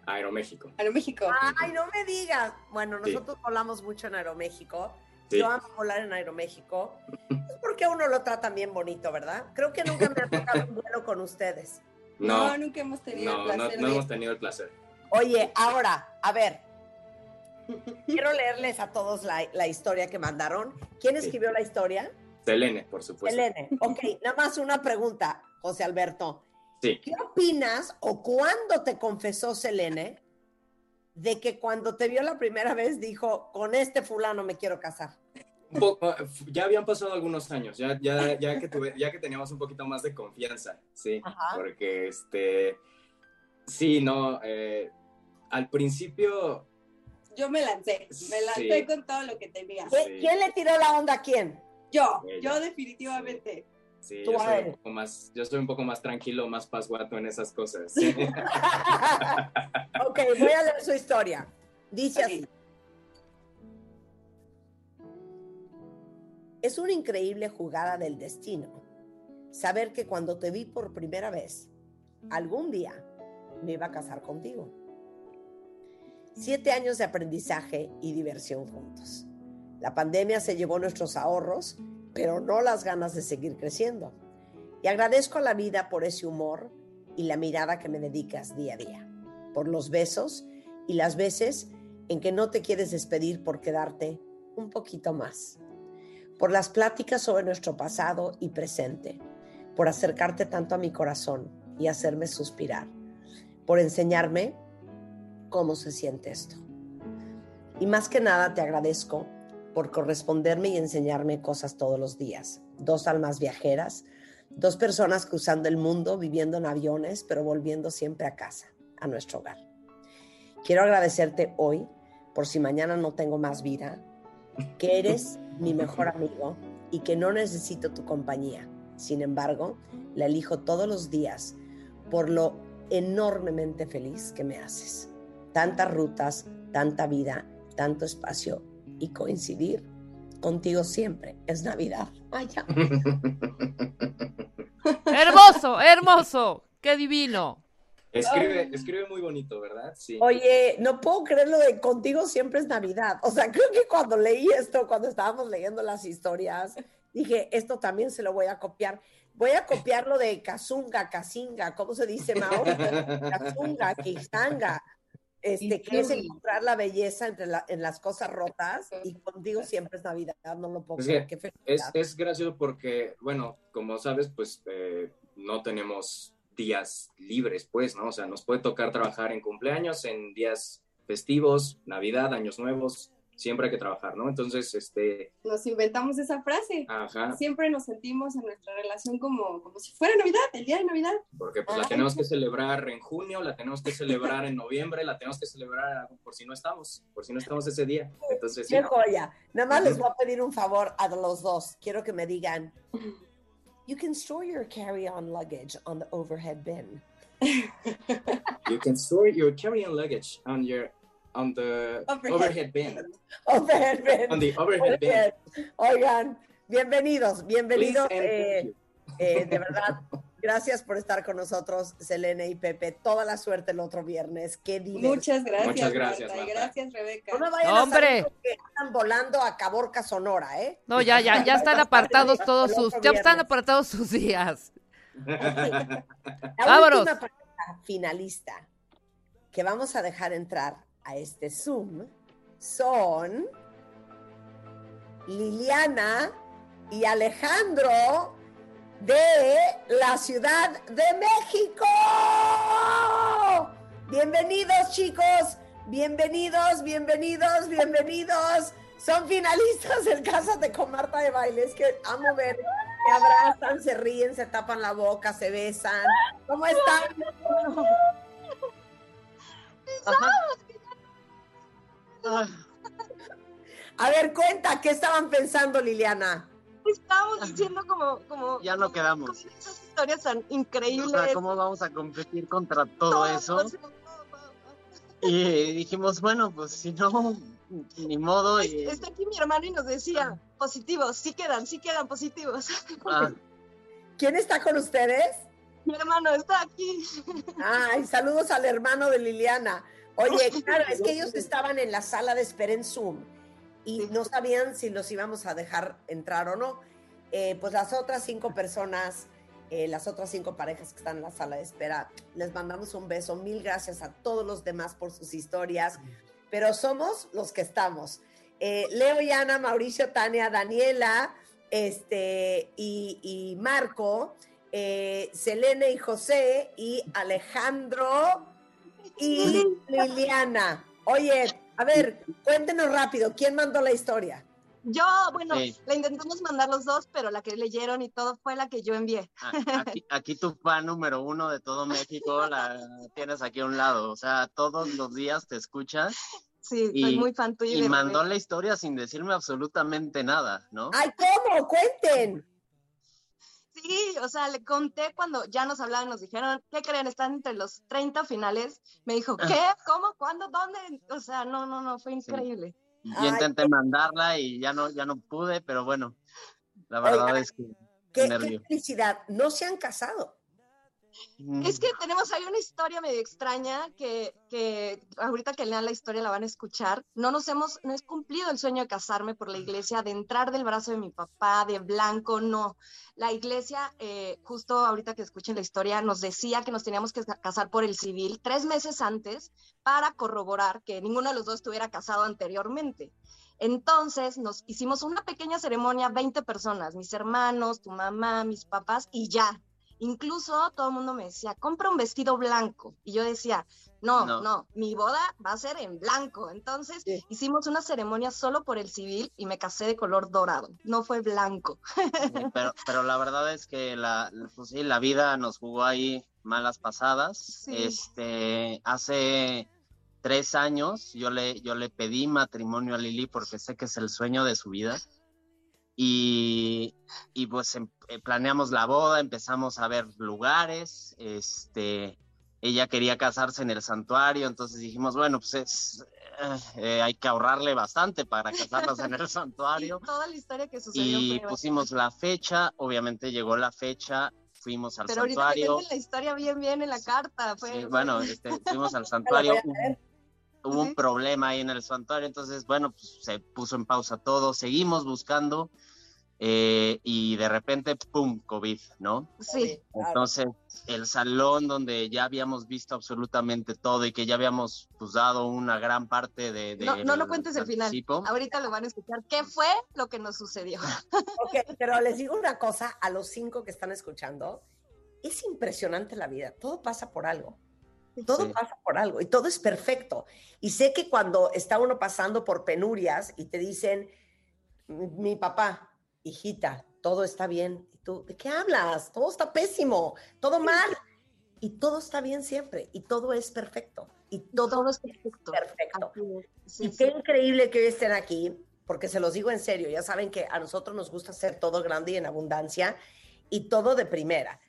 Aeroméxico. Aeroméxico. Ay, no me digas. Bueno, Sí. nosotros volamos mucho en Aeroméxico. Sí. Yo amo volar en Aeroméxico. Es porque a uno lo tratan bien bonito, ¿verdad? Creo que nunca me ha tocado un vuelo con ustedes. No, No, nunca hemos tenido no, el no, placer no de- hemos tenido el placer. Oye, ahora, a ver. Quiero leerles a todos la, la historia que mandaron. ¿Quién Sí. escribió la historia? Selene, por supuesto. Selene. Ok, nada más una pregunta, José Alberto. Sí. ¿Qué opinas o cuándo te confesó Selene de que cuando te vio la primera vez dijo, con este fulano me quiero casar? Poco- ya habían pasado algunos años, ya, ya, ya, que tuve- ya que teníamos un poquito más de confianza, sí, Ajá. porque este, sí, no, eh, al principio, Yo me lancé, me lancé Sí. con todo lo que tenía. ¿Qui- Sí. ¿Quién le tiró la onda a quién? Yo, Ella. yo definitivamente. Sí, yo soy, un poco más, yo soy un poco más tranquilo, más pasguato en esas cosas. ok, voy a leer su historia. Dice así. Es una increíble jugada del destino saber que cuando te vi por primera vez, algún día me iba a casar contigo. Siete años de aprendizaje y diversión juntos. La pandemia se llevó nuestros ahorros, pero no las ganas de seguir creciendo. Y agradezco a la vida por ese humor y la mirada que me dedicas día a día, por los besos y las veces en que no te quieres despedir por quedarte un poquito más, por las pláticas sobre nuestro pasado y presente, por acercarte tanto a mi corazón y hacerme suspirar, por enseñarme cómo se siente esto. Y más que nada te agradezco por corresponderme y enseñarme cosas todos los días. Dos almas viajeras, dos personas cruzando el mundo, viviendo en aviones, pero volviendo siempre a casa, a nuestro hogar. Quiero agradecerte hoy por si mañana no tengo más vida, que eres mi mejor amigo y que no necesito tu compañía. Sin embargo, la elijo todos los días por lo enormemente feliz que me haces. Tantas rutas, tanta vida, tanto espacio y coincidir contigo siempre es Navidad. Hermoso, hermoso, qué divino. escribe, escribe muy bonito, ¿verdad? Sí. Oye, no puedo creer lo de contigo siempre es Navidad. O sea, creo que cuando leí esto, cuando estábamos leyendo las historias, dije, esto también se lo voy a copiar. Voy a copiar lo de Kazunga, Kazinga, ¿cómo se dice, Mao? Kazunga, Kizanga. Este, que es encontrar la belleza entre la- en las cosas rotas y contigo siempre es Navidad, no lo puedo Es creer. Qué es, es gracioso porque, bueno, como sabes, pues eh, no tenemos días libres, pues, ¿no? O sea, nos puede tocar trabajar en cumpleaños, en días festivos, Navidad, Años Nuevos, siempre hay que trabajar, ¿no? Entonces, este, Nos inventamos esa frase. ajá, Siempre nos sentimos en nuestra relación como, como si fuera Navidad, el día de Navidad. porque pues la tenemos que celebrar en junio, la tenemos que celebrar en noviembre, la tenemos que celebrar por si no estamos, por si no estamos ese día. Entonces, sí. Qué joya. Nada más les voy a pedir un favor a los dos. Quiero que me digan, you can store your carry-on luggage on the overhead bin. You can store your carry-on luggage on your on the Overhead. overhead bin. Overhead bin. On the overhead bin. bien. Oigan, bienvenidos, bienvenidos. Eh, eh, de verdad, gracias por estar con nosotros, Selene y Pepe. Toda la suerte el otro viernes. Qué diversión. Muchas gracias, Muchas gracias, Marta, y Marta. gracias, Rebeca. No me vayan No, a hombre. porque están volando a Caborca, Sonora, ¿eh? No, ya, ya, ya están apartados todos sus, ya están apartados sus días. La Vámonos. última finalista que vamos a dejar entrar a este Zoom son Liliana y Alejandro de la Ciudad de México. Bienvenidos chicos, bienvenidos, bienvenidos, bienvenidos. Son finalistas del Cásate con Marta de Baile. Es que amo ver que abrazan, se ríen, se tapan la boca, se besan. ¿Cómo están? Ajá. A ver, cuenta, ¿qué estaban pensando, Liliana? Estábamos diciendo como, como Ya no quedamos. esas historias tan increíbles. O sea, ¿cómo vamos a competir contra todo eso? Y dijimos, bueno, pues si no, ni modo. Y, Está aquí mi hermano y nos decía, positivos, sí quedan, sí quedan positivos. ah, ¿Quién está con ustedes? Mi hermano está aquí. Ay, saludos al hermano de Liliana. Oye, claro, es que ellos estaban en la sala de espera en Zoom y no sabían si los íbamos a dejar entrar o no. Eh, pues las otras cinco personas, eh, las otras cinco parejas que están en la sala de espera, les mandamos un beso. Mil gracias a todos los demás por sus historias, pero somos los que estamos. Eh, Leo y Ana, Mauricio, Tania, Daniela este, y, y Marco, Selene y José y Alejandro y Liliana. Oye, a ver, cuéntenos rápido, ¿quién mandó la historia? Yo, bueno, Sí. la intentamos mandar los dos, pero la que leyeron y todo fue la que yo envié. A- Aquí, aquí tu fan número uno de todo México la tienes aquí a un lado. O sea, todos los días te escuchas. Sí, soy muy fan tuyo y Y mandó la historia sin decirme absolutamente nada, ¿no? ¡Ay, cómo! ¡Cuenten! Sí, o sea, le conté cuando ya nos hablaban, nos dijeron, ¿qué creen? Están entre los 30 finales. Me dijo, ¿qué? ¿Cómo? ¿Cuándo? ¿Dónde? O sea, no, no, no, fue increíble. Yo intenté mandarla y ya no, ya no pude, pero bueno, la verdad es que ¡Qué, felicidad! No se han casado. Es que tenemos ahí una historia medio extraña que, que ahorita que lean la historia la van a escuchar. No nos hemos, no he cumplido el sueño de casarme por la iglesia, de entrar del brazo de mi papá, de blanco, no. La iglesia, eh, justo ahorita que escuchen la historia, nos decía que nos teníamos que casar por el civil tres meses antes para corroborar que ninguno de los dos estuviera casado anteriormente. Entonces nos hicimos una pequeña ceremonia, 20 personas, mis hermanos, tu mamá, mis papás y ya. Incluso todo el mundo me decía, compra un vestido blanco. Y yo decía, no, No. no, mi boda va a ser en blanco. Entonces hicimos una ceremonia solo por el civil y me casé de color dorado. No fue blanco. Sí, pero, pero la verdad es que la, pues sí, la vida nos jugó ahí malas pasadas. Este, hace tres años yo le, yo le pedí matrimonio a Lili porque sé que es el sueño de su vida. Y, y pues em- eh, planeamos la boda, empezamos a ver lugares, este, ella quería casarse en el santuario, entonces dijimos, bueno, pues es, eh, eh, hay que ahorrarle bastante para casarnos en el santuario. Toda la historia que sucedió Y fue pusimos la fecha, obviamente llegó la fecha, fuimos al Pero santuario. la historia bien, bien en la carta. Fue, Sí, bueno, este, fuimos al santuario, hubo, un problema ahí en el santuario, entonces, bueno, pues se puso en pausa todo, seguimos buscando eh, y de repente, ¡pum!, COVID, ¿no? Sí. Entonces, el salón donde ya habíamos visto absolutamente todo y que ya habíamos pues, dado una gran parte de... de No, no lo cuentes el final. Ahorita lo van a escuchar. ¿Qué fue lo que nos sucedió? Ok, pero les digo una cosa a los cinco que están escuchando. Es impresionante la vida. Todo pasa por algo. Todo Sí. pasa por algo y todo es perfecto. Y sé que cuando está uno pasando por penurias y te dicen, mi papá, hijita, todo está bien. Y tú, ¿de qué hablas? Todo está pésimo, todo mal. Y todo está bien siempre y todo es perfecto. Y todo, es perfecto. perfecto. Sí, y qué increíble que hoy estén aquí, porque se los digo en serio, ya saben que a nosotros nos gusta hacer todo grande y en abundancia y todo de primera.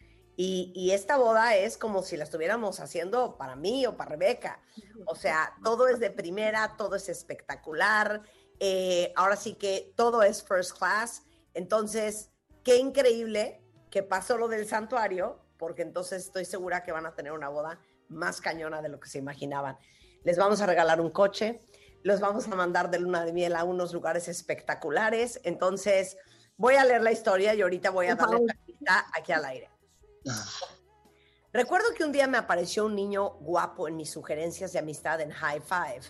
Y, y esta boda es como si la estuviéramos haciendo para mí o para Rebeca. O sea, todo es de primera, todo es espectacular. eh, ahora sí que todo es first class. Entonces, qué increíble que pasó lo del santuario, porque entonces estoy segura que van a tener una boda más cañona de lo que se imaginaban. Les vamos a regalar un coche, los vamos a mandar de luna de miel a unos lugares espectaculares. Entonces, voy a leer la historia y ahorita voy a darle la aquí al aire. Recuerdo que un día me apareció un niño guapo en mis sugerencias de amistad en High Five.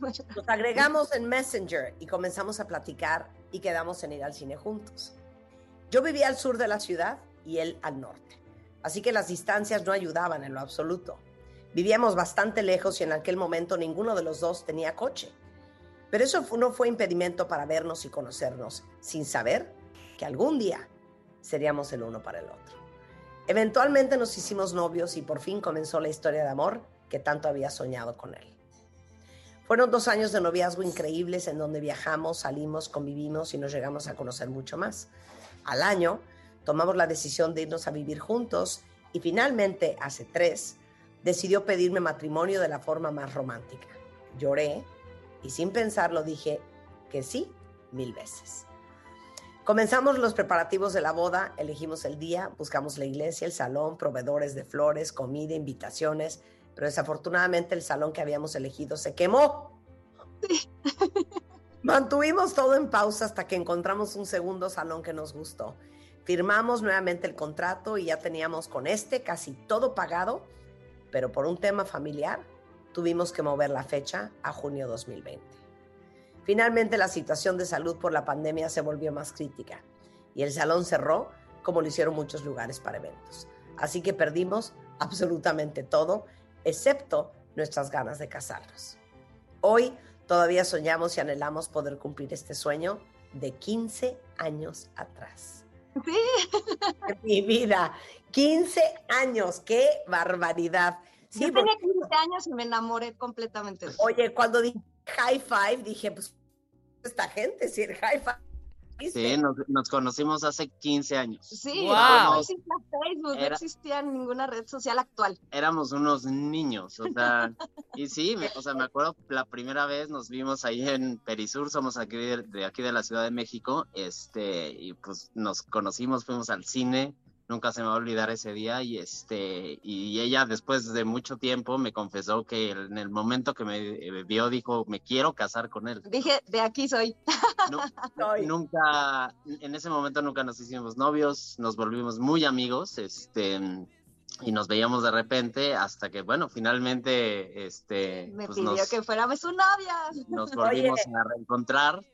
Nos agregamos en Messenger y comenzamos a platicar y quedamos en ir al cine juntos. Yo vivía al sur de la ciudad y él al norte, así que las distancias no ayudaban en lo absoluto. Vivíamos bastante lejos y en aquel momento ninguno de los dos tenía coche. Pero eso no fue impedimento para vernos y conocernos, sin saber que algún día seríamos el uno para el otro. Eventualmente nos hicimos novios y por fin comenzó la historia de amor que tanto había soñado con él. Fueron dos años de noviazgo increíbles en donde viajamos, salimos, convivimos y nos llegamos a conocer mucho más. Al año tomamos la decisión de irnos a vivir juntos y finalmente, hace tres, decidió pedirme matrimonio de la forma más romántica. Lloré y sin pensarlo dije que sí mil veces. Comenzamos los preparativos de la boda, elegimos el día, buscamos la iglesia, el salón, proveedores de flores, comida, invitaciones, pero desafortunadamente el salón que habíamos elegido se quemó. Mantuvimos todo en pausa hasta que encontramos un segundo salón que nos gustó. Firmamos nuevamente el contrato y ya teníamos con este casi todo pagado, pero por un tema familiar tuvimos que mover la fecha a junio 2020. Finalmente la situación de salud por la pandemia se volvió más crítica y el salón cerró como lo hicieron muchos lugares para eventos. Así que perdimos absolutamente todo, excepto nuestras ganas de casarnos. Hoy todavía soñamos y anhelamos poder cumplir este sueño de 15 años atrás. Sí. Mi vida, 15 años, qué barbaridad. Sí, Yo tenía 15 años y me enamoré completamente. Oye, cuando dije high five, dije, pues esta gente, si el high five Sí, nos, nos, conocimos hace 15 años. Sí, no existía Facebook, no existía ninguna red social actual. Éramos unos niños, o sea, y sí, me, o sea, me acuerdo la primera vez nos vimos ahí en Perisur, somos aquí de, de, aquí de la Ciudad de México, este, y pues nos conocimos, fuimos al cine, nunca se me va a olvidar ese día y este y ella después de mucho tiempo me confesó que en el momento que me vio dijo me quiero casar con él dije de aquí soy no, nunca en ese momento nunca nos hicimos novios nos volvimos muy amigos este y nos veíamos de repente hasta que bueno finalmente este me pues pidió nos, que fuéramos su novia. nos volvimos Oye. a reencontrar.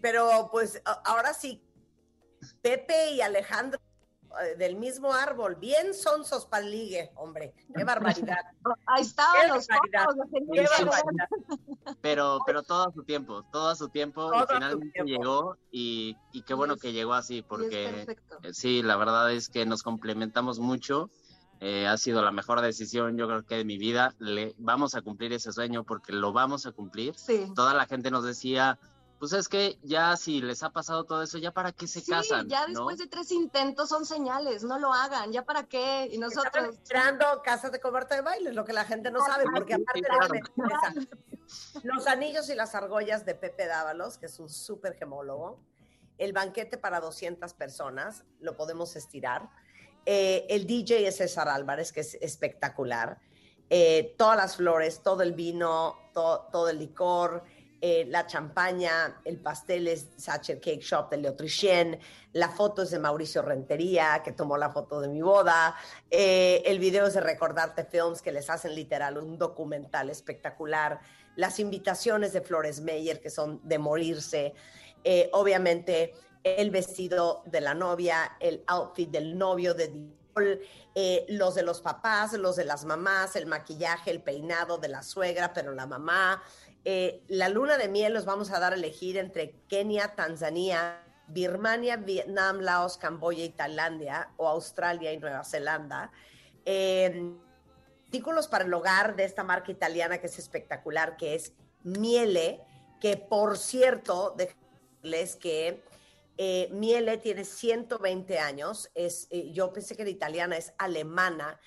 Pero pues ahora sí, Pepe y Alejandro eh, del mismo árbol, bien sonsos para ligue, hombre, qué barbaridad. Ahí estaban los barbaridad. Qué barbaridad. pero pero todo a su tiempo todo a su tiempo Todo y finalmente tiempo. llegó y, y qué bueno que llegó así porque eh, sí la verdad es que nos complementamos mucho eh, ha sido la mejor decisión yo creo que de mi vida le vamos a cumplir ese sueño porque lo vamos a cumplir Sí. toda la gente nos decía pues es que ya si les ha pasado todo eso ya para qué se Sí, casan ya ¿no? después de tres intentos son señales, no lo hagan, ya para qué. Y nosotros, esperando casas de Marta de baile, lo que la gente no sabe, porque sí, aparte claro. empezar. los anillos y las argollas de Pepe Dávalos, que es un súper gemólogo, el banquete para 200 personas, lo podemos estirar, Eh, el DJ es César Álvarez, que es espectacular, Eh, todas las flores, todo el vino, to- todo el licor, eh, la champaña, el pastel es Sacher Cake Shop de Leotricien, la foto es de Mauricio Rentería, que tomó la foto de mi boda, eh, el video es de Recordarte Films, que les hacen literal un documental espectacular, las invitaciones de Flores Meyer, que son de morirse, eh, obviamente el vestido de la novia, el outfit del novio de Dior, los de los papás, los de las mamás, el maquillaje, el peinado de la suegra, pero la mamá. Eh, la luna de miel los vamos a dar a elegir entre Kenia, Tanzania, Birmania, Vietnam, Laos, Camboya y Tailandia, o Australia y Nueva Zelanda. Eh, artículos para el hogar de esta marca italiana que es espectacular, que es Miele, que por cierto, déjenles que eh, Miele tiene 120 años, es, eh, yo pensé que era italiana, es alemana,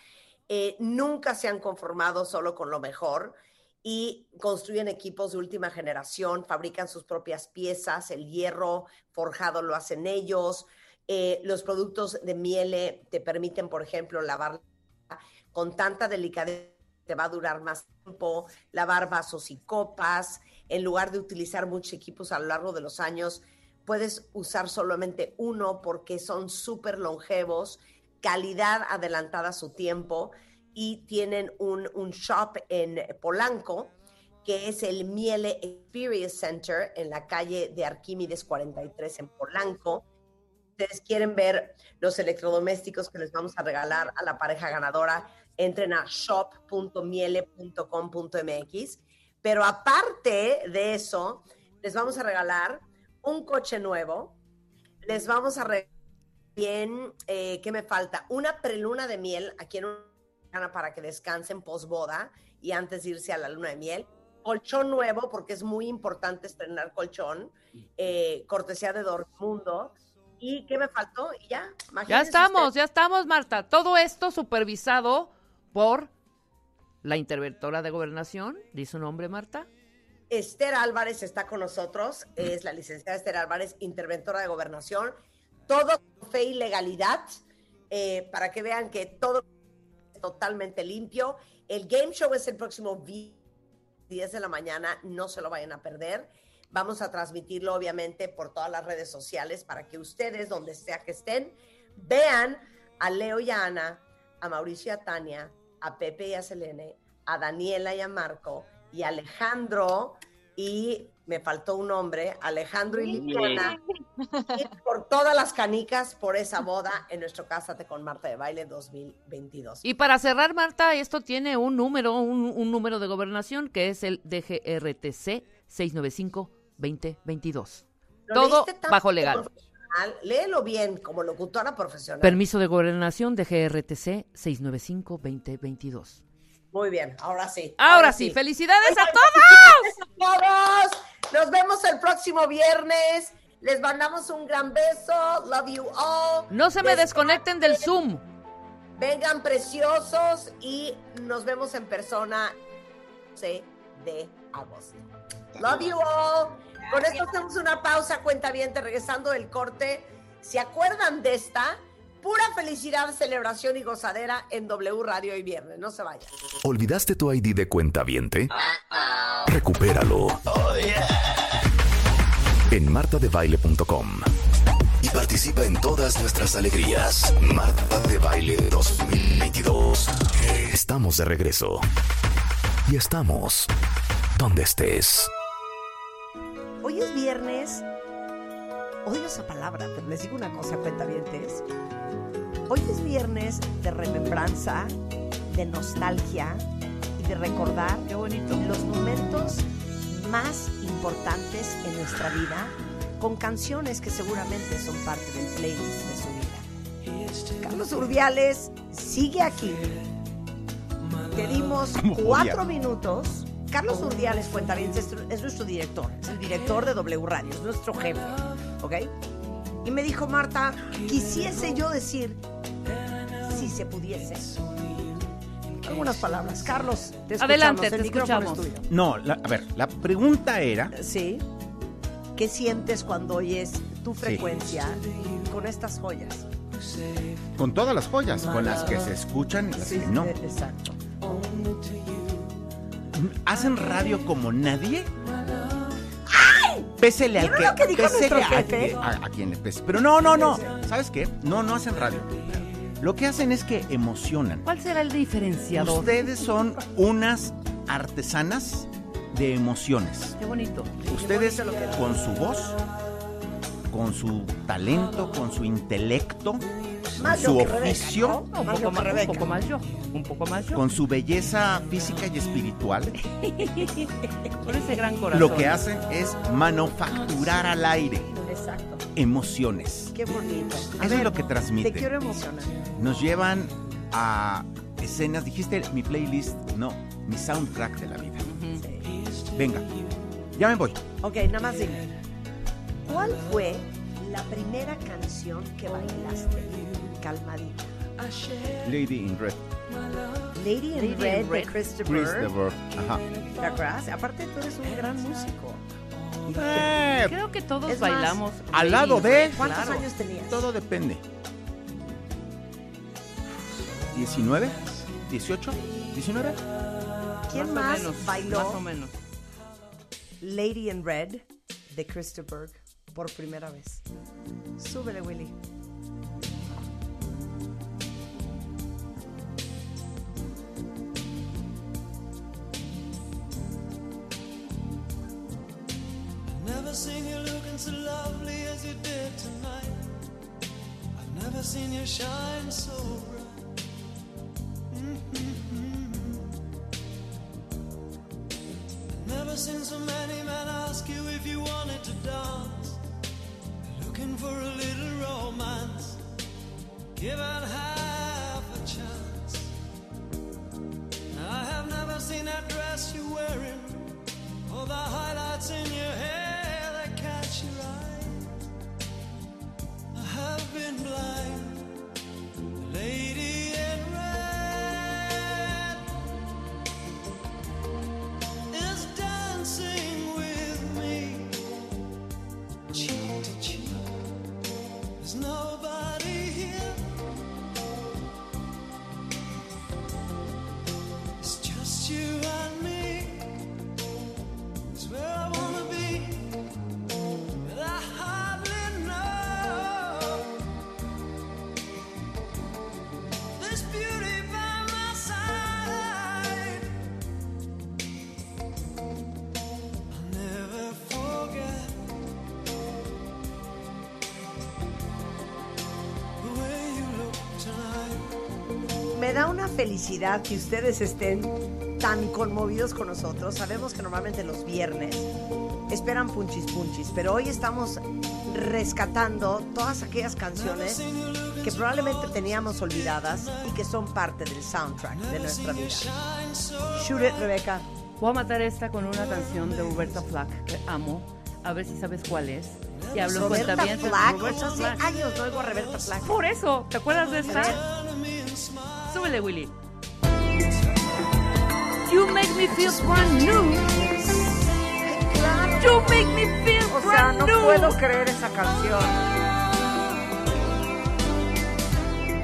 nunca se han conformado solo con lo mejor y construyen equipos de última generación, fabrican sus propias piezas, el hierro forjado lo hacen ellos, eh, los productos de Miele te permiten, por ejemplo, lavar con tanta delicadeza te va a durar más tiempo, lavar vasos y copas, en lugar de utilizar muchos equipos a lo largo de los años, puedes usar solamente uno porque son súper longevos, calidad adelantada a su tiempo y tienen un, un shop en Polanco que es el Miele Experience Center en la calle de Arquímedes 43 en Polanco. Ustedes quieren ver los electrodomésticos que les vamos a regalar a la pareja ganadora, entren a shop.miele.com.mx. Pero aparte de eso, les vamos a regalar un coche nuevo, les vamos a regalar bien, eh, ¿qué me falta? Una preluna de miel aquí en una para que descansen posboda y antes de irse a la luna de miel. Colchón nuevo, porque es muy importante estrenar colchón, eh, cortesía de Dormundo. ¿Y qué me faltó? Y ya, Ya estamos, ya estamos, Marta. Todo esto supervisado por la interventora de gobernación. ¿Di su nombre, Marta? Esther Álvarez está con nosotros, es la licenciada Esther Álvarez, interventora de gobernación. Todo con fe y legalidad, eh, para que vean que todo totalmente limpio. El game show es el próximo vi- 10 de la mañana, no se lo vayan a perder. Vamos a transmitirlo obviamente por todas las redes sociales para que ustedes, donde sea que estén, vean a Leo y a Ana, a Mauricio y a Tania, a Pepe y a Selene, a Daniela y a Marco, y a Alejandro, y me faltó un nombre, Alejandro y Liliana, y por todas las canicas por esa boda en nuestro Cásate con Marta de Baile 2022. Y para cerrar, Marta, esto tiene un número, un, un número de gobernación que es el DGRTC 695-2022. Lo Todo bajo legal. profesional, Léelo bien, como locutora profesional. Permiso de gobernación DGRTC 695-2022. Muy bien, ahora sí. Ahora sí, felicidades a todos. A todos. Nos vemos el próximo viernes. Les mandamos un gran beso. Love you all. No se me desconecten del Zoom. Vengan preciosos y nos vemos en persona 6 de agosto. Love you all. Con esto hacemos una pausa, cuenta bien, regresando del corte. ¿Se acuerdan de esta? Pura felicidad, celebración y gozadera en W Radio y viernes. No se vayan. ¿Olvidaste tu ID de cuenta viente? Recupéralo. En martadebaile.com. Y participa en todas nuestras alegrías. Marta de Baile 2022. Estamos de regreso. Y estamos donde estés. Hoy es viernes. Odio esa palabra, pero les digo una cosa, cuentavientes. Hoy es viernes de remembranza, de nostalgia y de recordar los momentos más importantes en nuestra vida con canciones que seguramente son parte del playlist de su vida. Carlos Urdiales sigue aquí. Te dimos ¿Cómo cuatro minutos. Carlos Urdiales Fuentavientes es, es nuestro director, es el director de W Radio, es nuestro jefe, ¿ok? Y me dijo Marta, quisiese yo decir, si se pudiese. Algunas palabras. Carlos, te escuchamos. Adelante, el te escuchamos. es tuyo. No, la- a ver, la pregunta era. Sí. ¿Qué sientes cuando oyes tu frecuencia con estas joyas? Con todas las joyas, con las que se escuchan y las Sí, que no. Exacto. ¿Hacen radio como nadie? Pésele al ¿Vieron que, lo que dijo pésele nuestro a, que- a- a quien le pese. Pero no, no, no. ¿Sabes qué? No, no hacen radio. Lo que hacen es que emocionan. ¿Cuál será el diferenciador? Ustedes son unas artesanas de emociones. Qué bonito. Ustedes con su voz, con su talento, con su intelecto, su Rebeca, oficio, ¿no? Un poco, más, un poco. Un poco más yo. con su belleza física y espiritual, Con ese gran corazón. lo que hacen es manufacturar al aire Exacto. emociones. Qué bonito. A Eso ver, es lo que Te transmiten. quiero emocionar. Nos llevan a escenas, dijiste mi playlist, no, mi soundtrack de la vida. Venga, ya me voy. Ok, nada más dime. ¿Cuál fue la primera canción que bailaste calmadita? Lady in Red. Lady in Lady in Red, de. Christopher. Christopher. Ajá. ¿Te acuerdas? Aparte tú eres un gran músico. Eh, Creo que todos más, bailamos. al Lady lado de- ¿Cuántos claro. años tenías? todo depende. ¿19? ¿18? ¿19? ¿Quién Más o más, menos, bailó Más o menos. Lady in Red de Christopher por primera vez? Súbele, Willy. Never seen you looking so lovely as you did tonight. I've never seen you shine so bright. Mhm. Never seen so many men ask you if you wanted to dance. Looking for a little romance. Given half a chance. I have never seen that dress you're wearing. All the highlights in your hair that catch your eye. I have been blind, lady in red felicidad que ustedes estén tan conmovidos con nosotros. Sabemos que normalmente los viernes esperan punchis punchis, pero hoy estamos rescatando todas aquellas canciones que probablemente teníamos olvidadas y que son parte del soundtrack de nuestra vida. Shoot it, Rebeca. Voy a matar esta con una canción de Roberta Flack que amo. A ver si sabes cuál es. Y hablo en Roberta cuentavientes. Flack, Roberta hace Flack. años no oigo a Roberta Flack. Por eso, ¿te acuerdas de esta? Súbele, Willy. You make me feel brand new. You make me feel O sea, brand no new. puedo creer esa canción.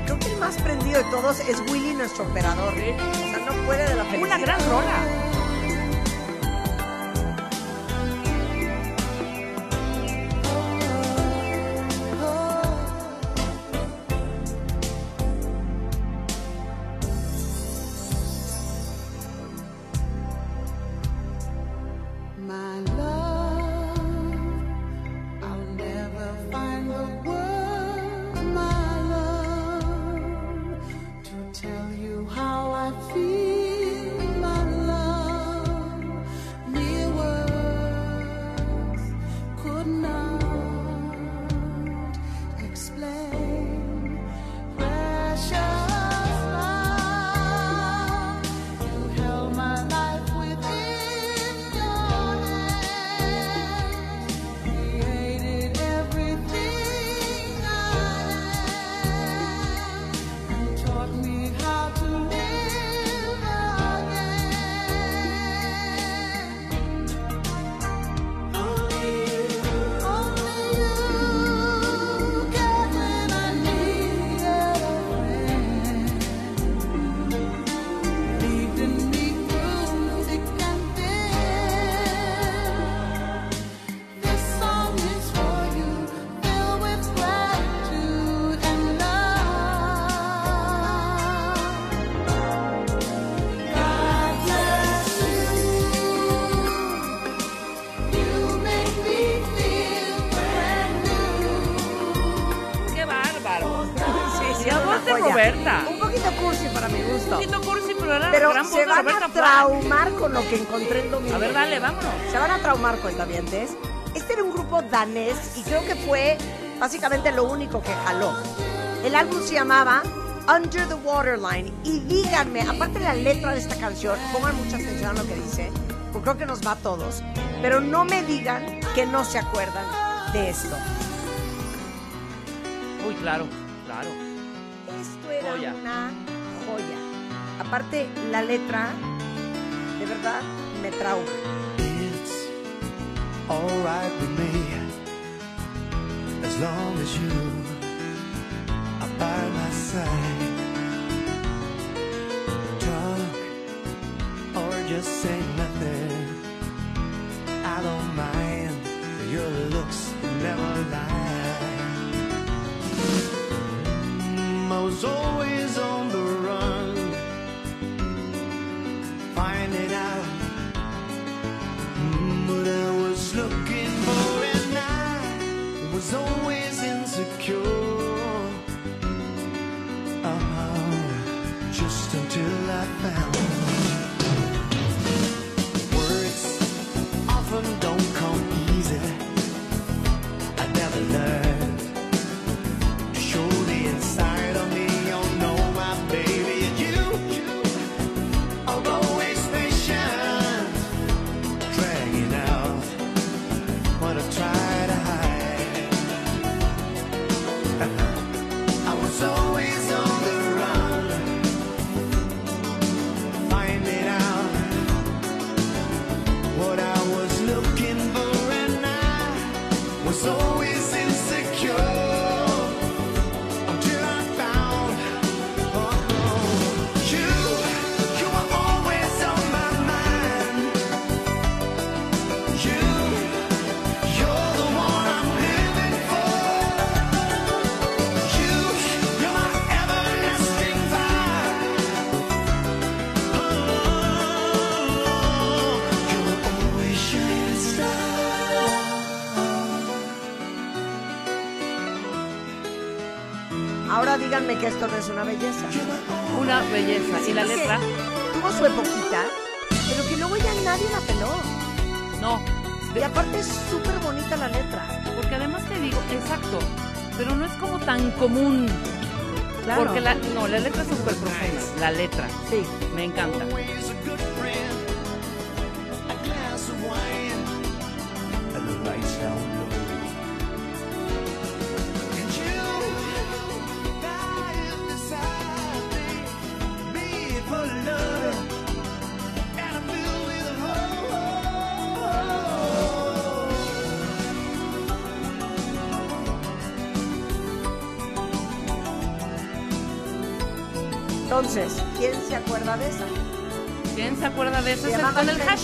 Creo que el más prendido de todos es Willy, nuestro operador. O sea, no puede de la felicidad. Una gran rola. Poquito cursi, pero era Pero gran voz se de van Roberta a traumar con lo que encontré el domingo. A ver, dale, vámonos. Se van a traumar, cuentavientes. Este era un grupo danés y creo que fue básicamente lo único que jaló. El álbum se llamaba Under the Waterline. Y díganme, aparte de la letra de esta canción, pongan mucha atención a lo que dice, porque creo que nos va a todos. Pero no me digan que no se acuerdan de esto. Uy, claro, Aparte, la letra, de verdad, me trauma. alright with me as long as you are by my side. Que esto no es una belleza. Una belleza. ¿Y la letra? Tuvo su epoquita, pero que luego ya nadie la peló. No. Y aparte es súper bonita la letra. Porque además te digo, exacto, pero no es como tan común. Claro. Porque la, no, la letra es súper profunda. La letra. Sí. Me encanta.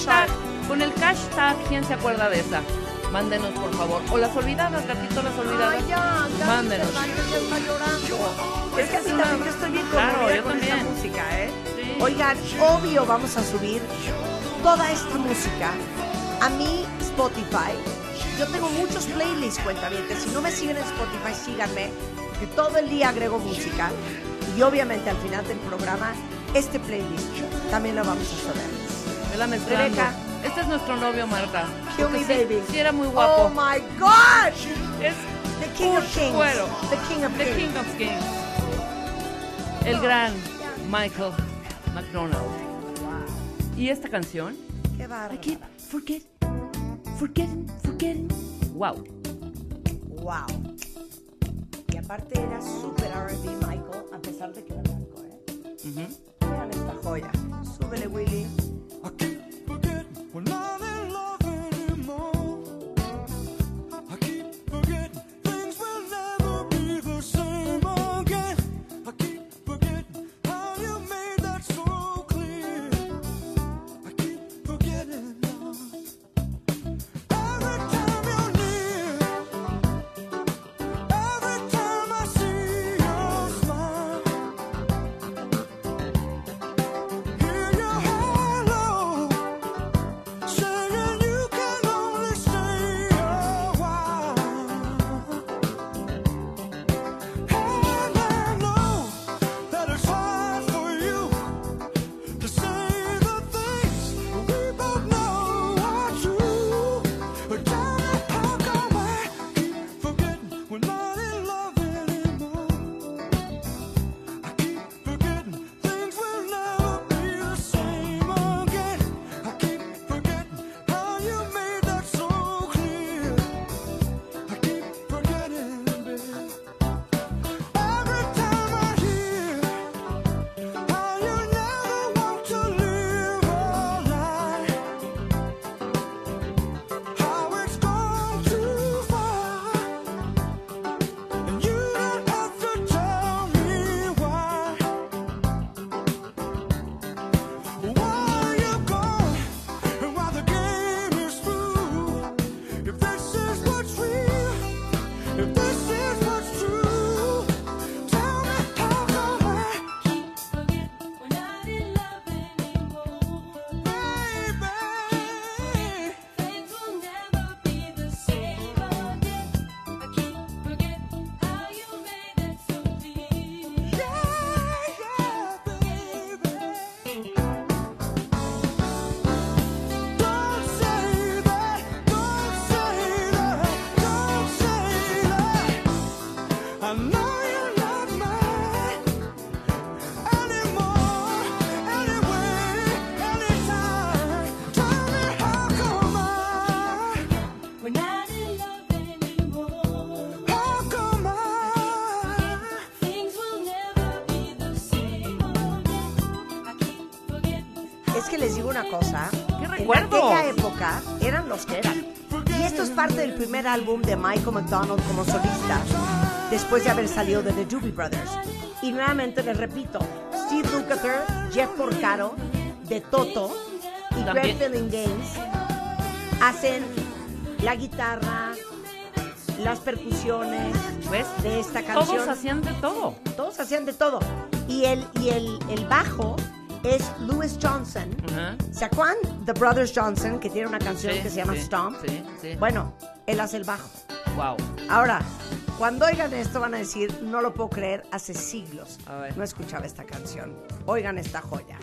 Hashtag. Con el hashtag, ¿quién se acuerda de esa? Mándenos, por favor. O las olvidadas, gatito, las olvidadas. Ay, ya, Gaby Mándenos. Está llorando. Es que así una- también yo estoy bien Claro, yo con esta también. música, ¿eh? Oigan, obvio vamos a subir toda esta música a mi Spotify. Yo tengo muchos playlists, cuentavientes. Si no me siguen en Spotify, síganme, porque todo el día agrego música. Y obviamente al final del programa, este playlist también lo vamos a subir. Vela mezclando. Rebeca. Este es nuestro novio, Marta. Kill me, sí- baby. Sí, era muy guapo. Oh my God! Es The King of Kings. Cuero. The King of The Kings. King of Kings. El gran Michael McDonald. Y esta canción, Qué bárbaro. I keep forget, forgetting, forgetting. Wow. Wow. Y aparte era súper R&B Michael, a pesar de que era blanco, ¿eh? Ujú. Vean esta joya. Súbele, Willy. Primer álbum de Michael McDonald como solista, después de haber salido de The Doobie Brothers. Y nuevamente les repito, Steve Lukather, Jeff Porcaro, de Toto y. Greg Filling Games hacen la guitarra, las percusiones ¿Ves? de esta canción. Todos hacían de todo. Todos hacían de todo. Y el, y el, el bajo es Louis Johnson. Ajá. ¿Se acuerdan? The Brothers Johnson, que tiene una canción Sí, que se llama sí, Stomp. sí, sí. Bueno, él hace el bajo. Wow. Ahora, cuando oigan esto van a decir, no lo puedo creer, hace siglos no escuchaba esta canción. Oigan esta joya.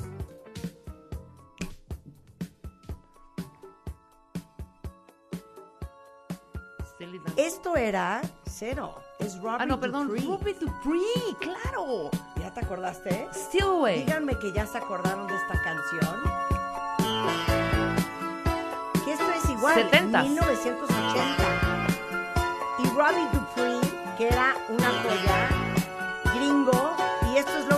Esto era cero. Es Robbie Ah, no, perdón, Dupree. Dupree, claro. ¿Ya te acordaste? Still Away. Díganme que ya se acordaron de esta canción. Que esto es igual, 70s. 1980. Y Robbie Dupree, que era una joya gringo, y esto es lo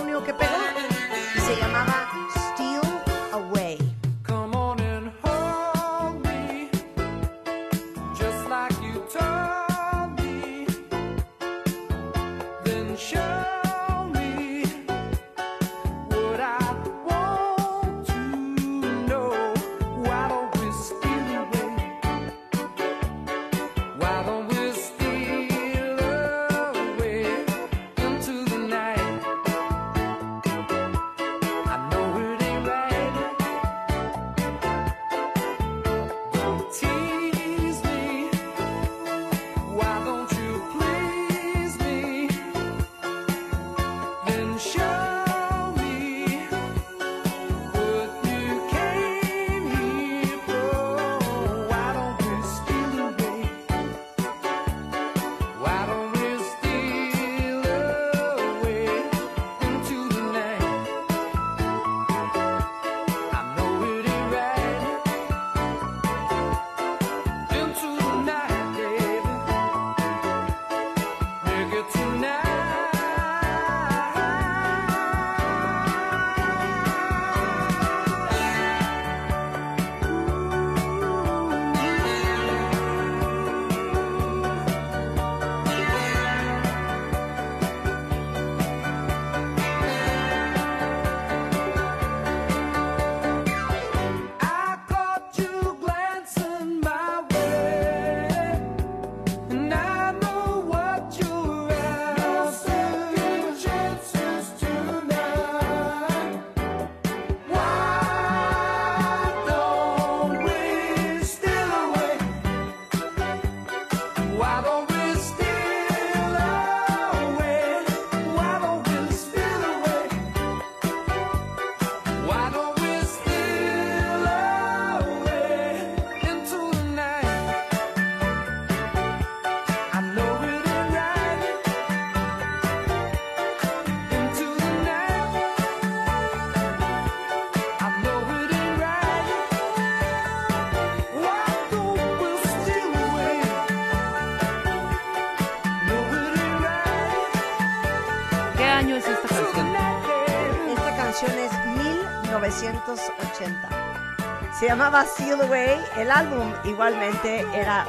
Se llamaba Steal Away. El álbum igualmente era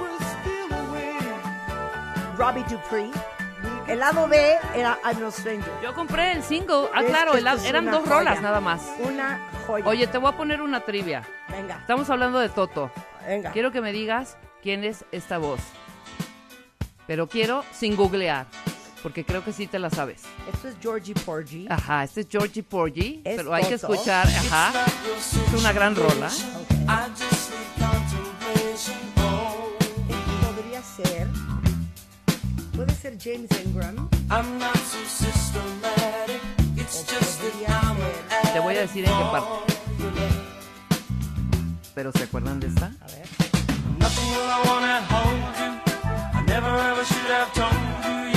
Robbie Dupree. El lado B era I'm No Stranger. Yo compré el single. Ah, Es claro, el- eran dos rolas nada más. Una joya. Oye, te voy a poner una trivia. Venga. Estamos hablando de Toto. Venga. Quiero que me digas quién es esta voz. Pero quiero sin googlear, porque creo que sí te la sabes. Esto es Georgie Porgy. Ajá, este es Georgie Porgy, Es pero hay que escuchar, ajá. Es una gran rola. James Ingram. I'm not so systematic. It's just that I'm an Te voy a decir en qué parte. ¿Pero se acuerdan de esta? A ver. Nothing will I wanna hold you. I never ever should have told you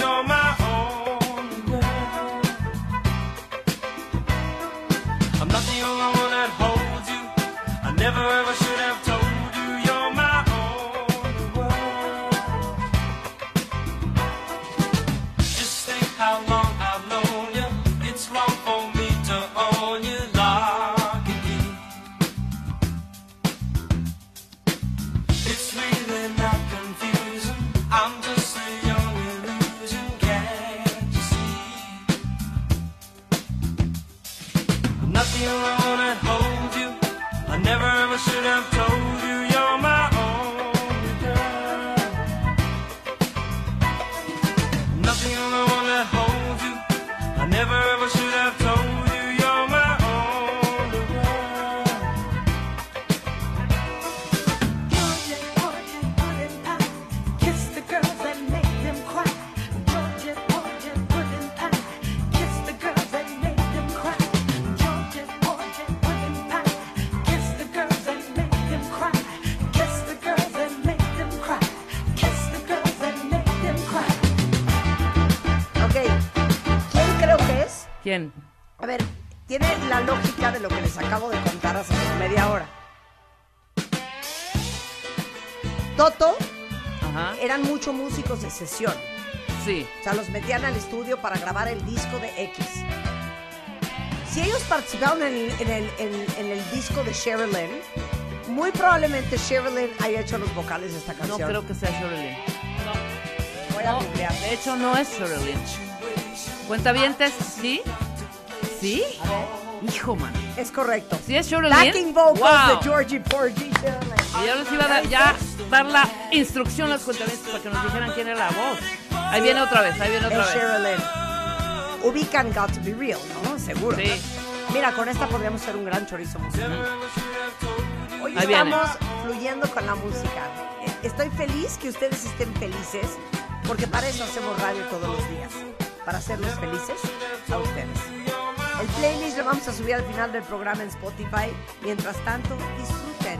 sesión. Sí. O sea, los metían al estudio para grabar el disco de X. Si ellos participaron en el, en el- en- en el disco de Sherilyn, muy probablemente Sherilyn haya hecho los vocales de esta No canción. creo que sea Sherilyn. Voy a No, googlear. de hecho, no es Sherilyn. Cuentavientes, ¿sí? ¿Sí? Hijo, man. Es correcto. ¿Sí es Sherilyn? Backing vocals Wow. de Georgie Porgy. Sherilyn. Y ya les iba a dar, ya dar la instrucción a los cuentavientes para que nos dijeran quién era la voz. Ahí viene otra vez, ahí viene otra Es vez. Sherilyn. Ubican Got to Be Real, ¿no? Seguro. Sí. Mira, con esta podríamos ser un gran chorizo musical. Hoy Ahí viene. estamos fluyendo con la música. Eh, Estoy feliz que ustedes estén felices, porque para eso hacemos radio todos los días. Para hacerlos felices a ustedes. El playlist lo vamos a subir al final del programa en Spotify. Mientras tanto, disfruten.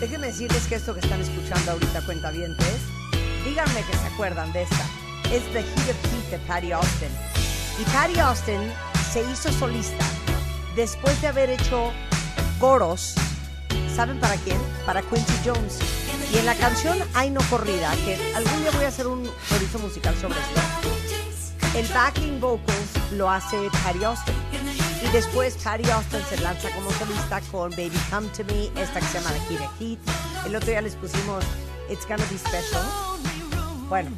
Déjenme decirles que esto que están escuchando ahorita, cuentavientes, díganme que se acuerdan de esta. Es The Heat of Heat de Patty Austin. Y Patty Austin se hizo solista después de haber hecho coros. ¿Saben para quién? Para Quincy Jones. Y en la canción Ay No Corrida, que algún día voy a hacer un chorizo musical sobre esto, el backing vocals lo hace Patty Austin. Después Patty Austin se lanza como solista con Baby Come to Me, esta que se llama The Heat of Heat. El otro día les pusimos It's Gonna Be Special. Bueno,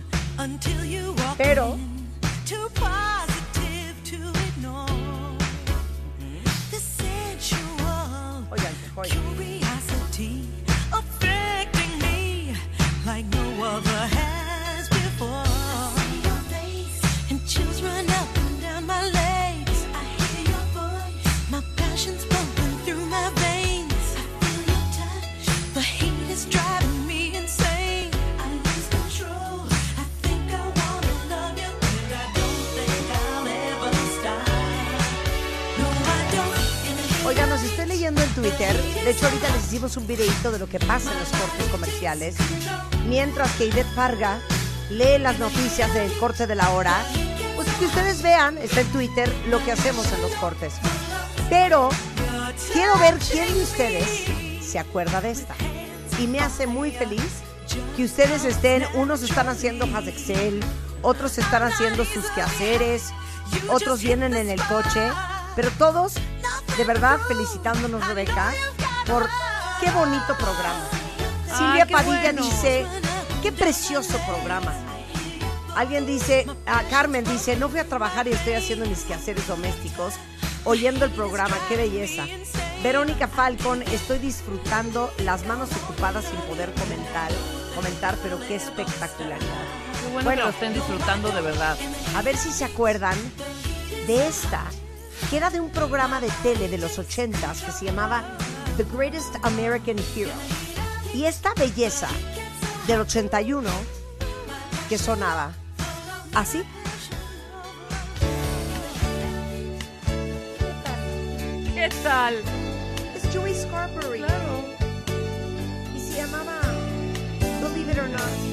pero Oigan, qué Twitter. De hecho, ahorita les hicimos un videito de lo que pasa en los cortes comerciales. Mientras que Ivette Parga lee las noticias del corte de la hora. Pues que ustedes vean, está en Twitter, lo que hacemos en los cortes. Pero quiero ver quién de ustedes se acuerda de esta. Y me hace muy feliz que ustedes estén, unos están haciendo hojas Excel, otros están haciendo sus quehaceres, otros vienen en el coche, pero todos, de verdad, felicitándonos, Rebeca, por qué bonito programa. Silvia Padilla bueno. dice, qué precioso programa. Alguien dice, ah, Carmen dice, no fui a trabajar y estoy haciendo mis quehaceres domésticos, oyendo el programa, qué belleza. Verónica Falcon, estoy disfrutando las manos ocupadas sin poder comentar, comentar, pero qué espectacularidad. Qué bueno, que lo estén disfrutando de verdad. A ver si se acuerdan de esta, que era de un programa de tele de los 80s que se llamaba The Greatest American Hero. Y esta belleza del 81 que sonaba así. ¿Qué tal? Es Joey Scarberry. Y se llamaba Believe It or Not.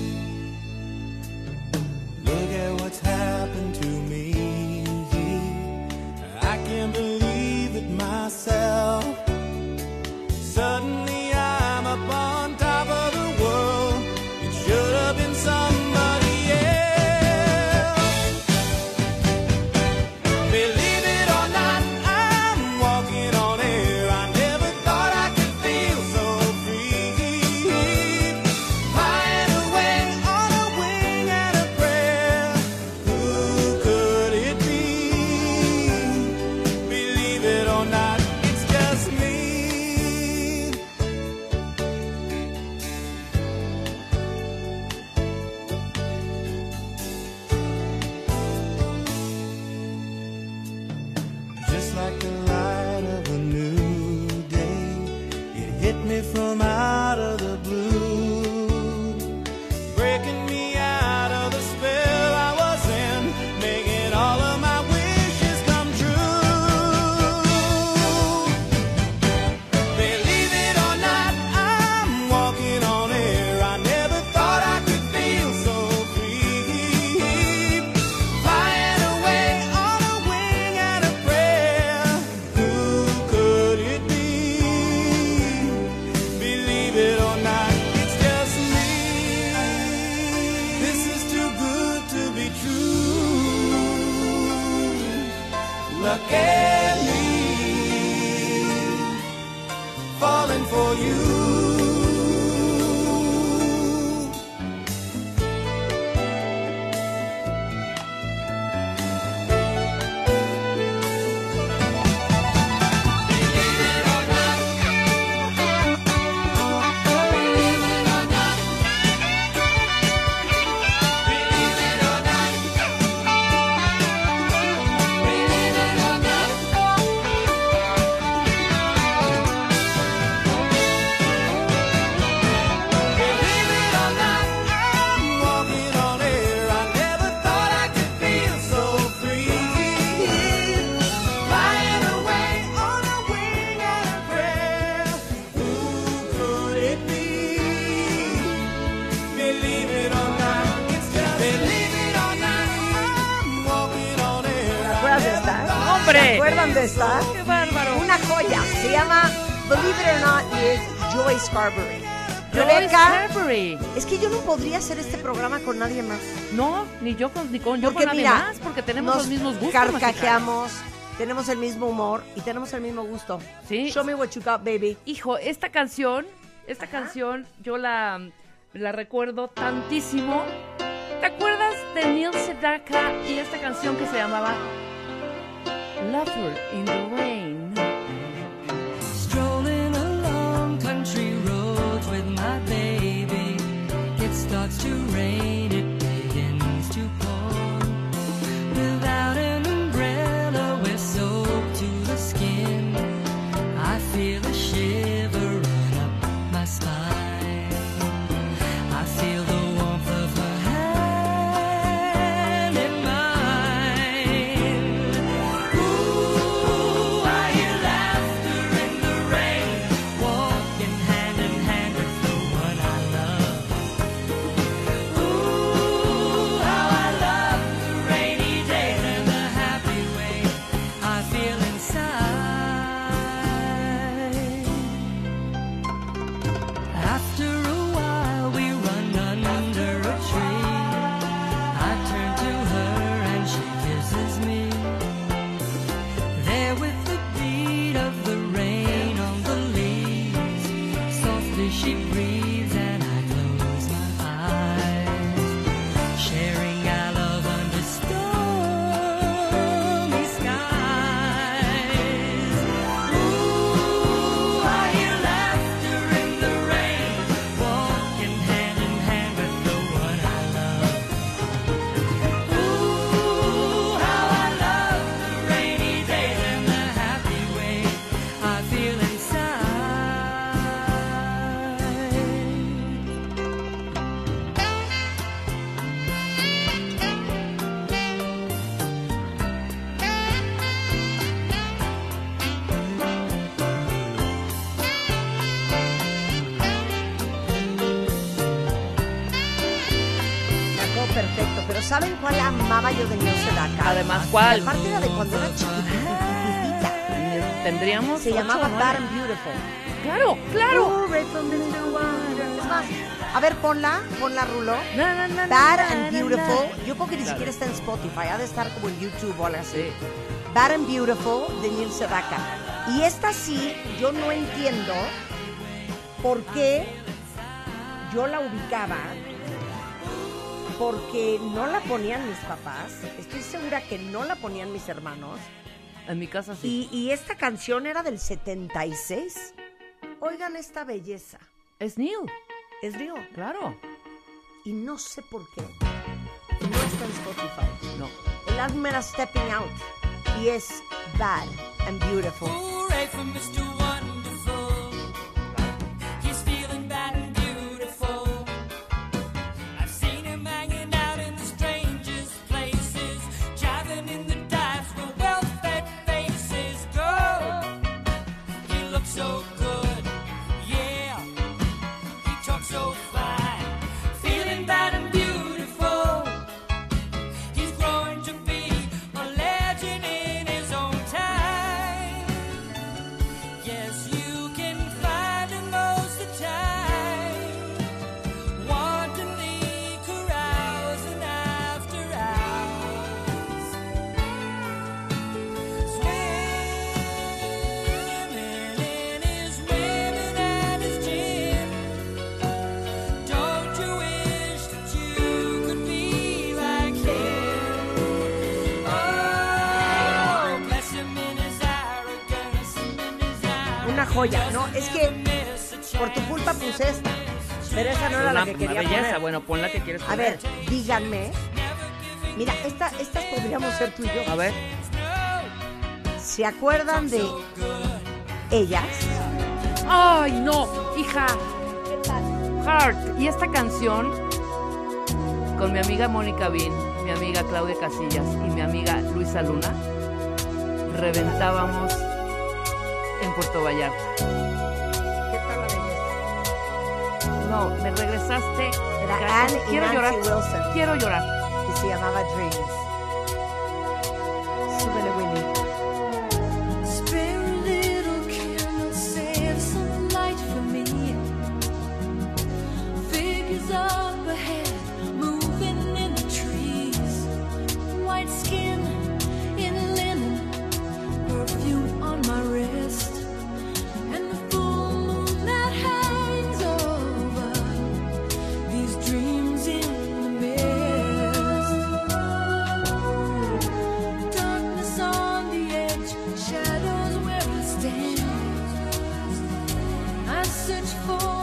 Podría hacer este programa con nadie más. No, ni yo con, ni con, yo Porque con nadie mira, más, porque tenemos nos los mismos gustos. carcajeamos, tenemos el mismo humor y tenemos el mismo gusto. Sí. Show me what you got, baby. Hijo, esta canción, esta canción yo la, la recuerdo tantísimo. ¿Te acuerdas de Neil Sedaka y esta canción que se llamaba Lover in the Rain? De? Además, ¿cuál? Y aparte era de cuando era chiquitita. Tendríamos Se ocho, llamaba. Bad and Beautiful. Claro, claro. One. Es más, a ver, ponla, ponla, Rulo. Na, na, na, Bad and Beautiful. Yo creo que ni Claro. siquiera está en Spotify. Ha de estar como en YouTube o algo así. Bad and Beautiful de Neil Sedaka. Y esta sí, yo no entiendo por qué yo la ubicaba. Porque no la ponían mis papás. Estoy segura que no la ponían mis hermanos. En mi casa sí. Y, y esta canción era del 76. Oigan esta belleza. Es Neil. Es Neil. Claro. Y no sé por qué. No está en Spotify. No. El álbum era Stepping Out. Y es Bad and Beautiful. Una, belleza. poner. Bueno, pon la que quieres A poner. ver, díganme. Mira, esta, estas podríamos ser tú y yo. A ver. ¿Se acuerdan de ellas? Ay, no, hija. Heart. Y esta canción con mi amiga Mónica Bin, mi amiga Claudia Casillas y mi amiga Luisa Luna, reventábamos en Puerto Vallarta. No, me regresaste. Era. Anne y Quiero Nancy llorar. Wilson. Quiero llorar. Y se llamaba Dreams. Search for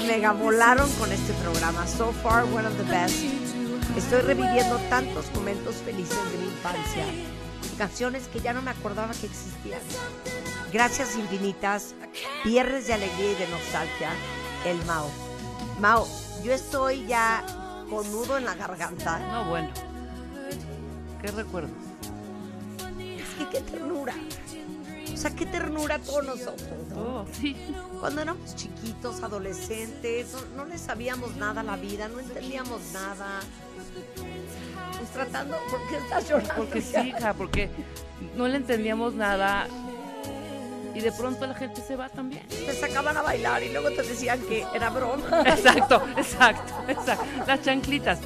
mega volaron con este programa. So far, one of the best. Estoy reviviendo tantos momentos felices de mi infancia. Canciones que ya no me acordaba que existían. Gracias infinitas. Viernes de alegría y de nostalgia. El Mao. Mao, yo estoy ya con nudo en la garganta. No, bueno. ¿Qué recuerdo? Es que qué ternura. Sea, qué ternura todos nosotros. ¿no? Oh, sí. Cuando éramos chiquitos, adolescentes, no, no le sabíamos nada a la vida, no entendíamos nada. Pues tratando, ¿por qué estás llorando? Porque sí, hija, porque no le entendíamos nada. Y de pronto la gente se va también. Te sacaban a bailar y luego te decían que era broma. Exacto, exacto, exacto. Las chanclitas.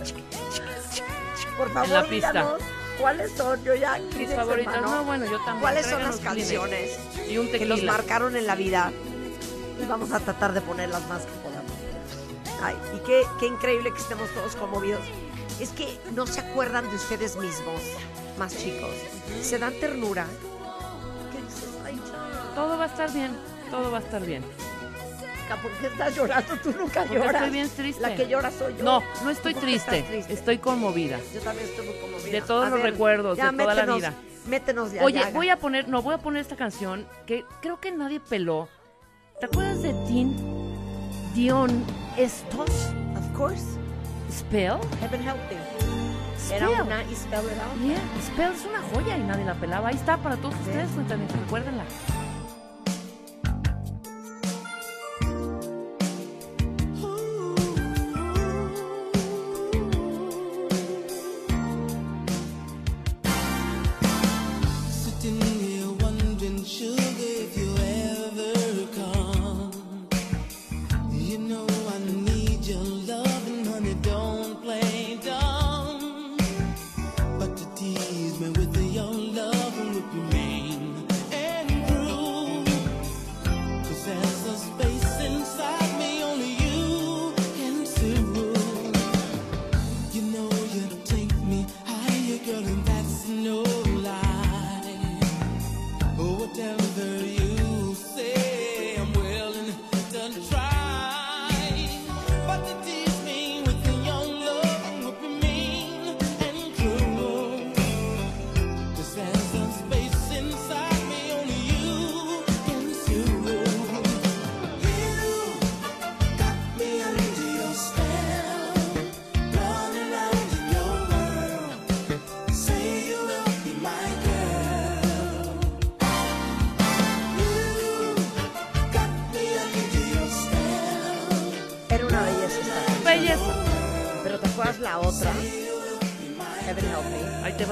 Por en la favor, pista. Cuáles son. Yo ya Mis favoritas. No, bueno, yo también. ¿Cuáles son las canciones. Y un que tequila. marcaron en la vida? Y vamos a tratar de ponerlas más que podamos. Ay, y qué, qué increíble que estemos todos conmovidos. Es que no se acuerdan de ustedes mismos, más chicos. Se dan ternura. ¿Qué dices? Ay. Todo va a estar bien. Todo va a estar bien. ¿Por qué estás llorando? Tú nunca Porque lloras. estoy bien triste. La que llora soy yo. No, no estoy ¿Por qué estás triste. triste? Estoy conmovida. Yo también estoy muy conmovida. De todos A los ver, recuerdos, ya, de toda la métenos- vida. Métenos ya. Oye, ya, voy a poner, no, voy a poner esta canción que creo que nadie peló. ¿Te acuerdas de Dean Dion Estos? Of course. Spell. Heaven help me. Era Spell. una y Spell era otra. Yeah, Spell es una joya y nadie la pelaba. Ahí está para todos ustedes, cuéntame, recuérdenla.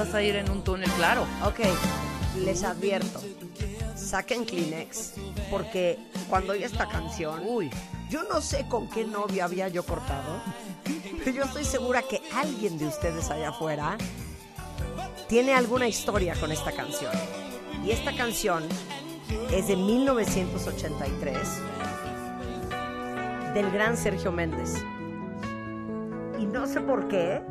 Vas a ir en un túnel, claro. Ok, les advierto. Saquen Kleenex porque cuando oye esta canción, Uy. Yo no sé con qué novio había yo cortado, pero yo estoy segura que alguien de ustedes allá afuera tiene alguna historia con esta canción. Y esta canción es de 1983 del gran Sergio Méndez. Y no sé por qué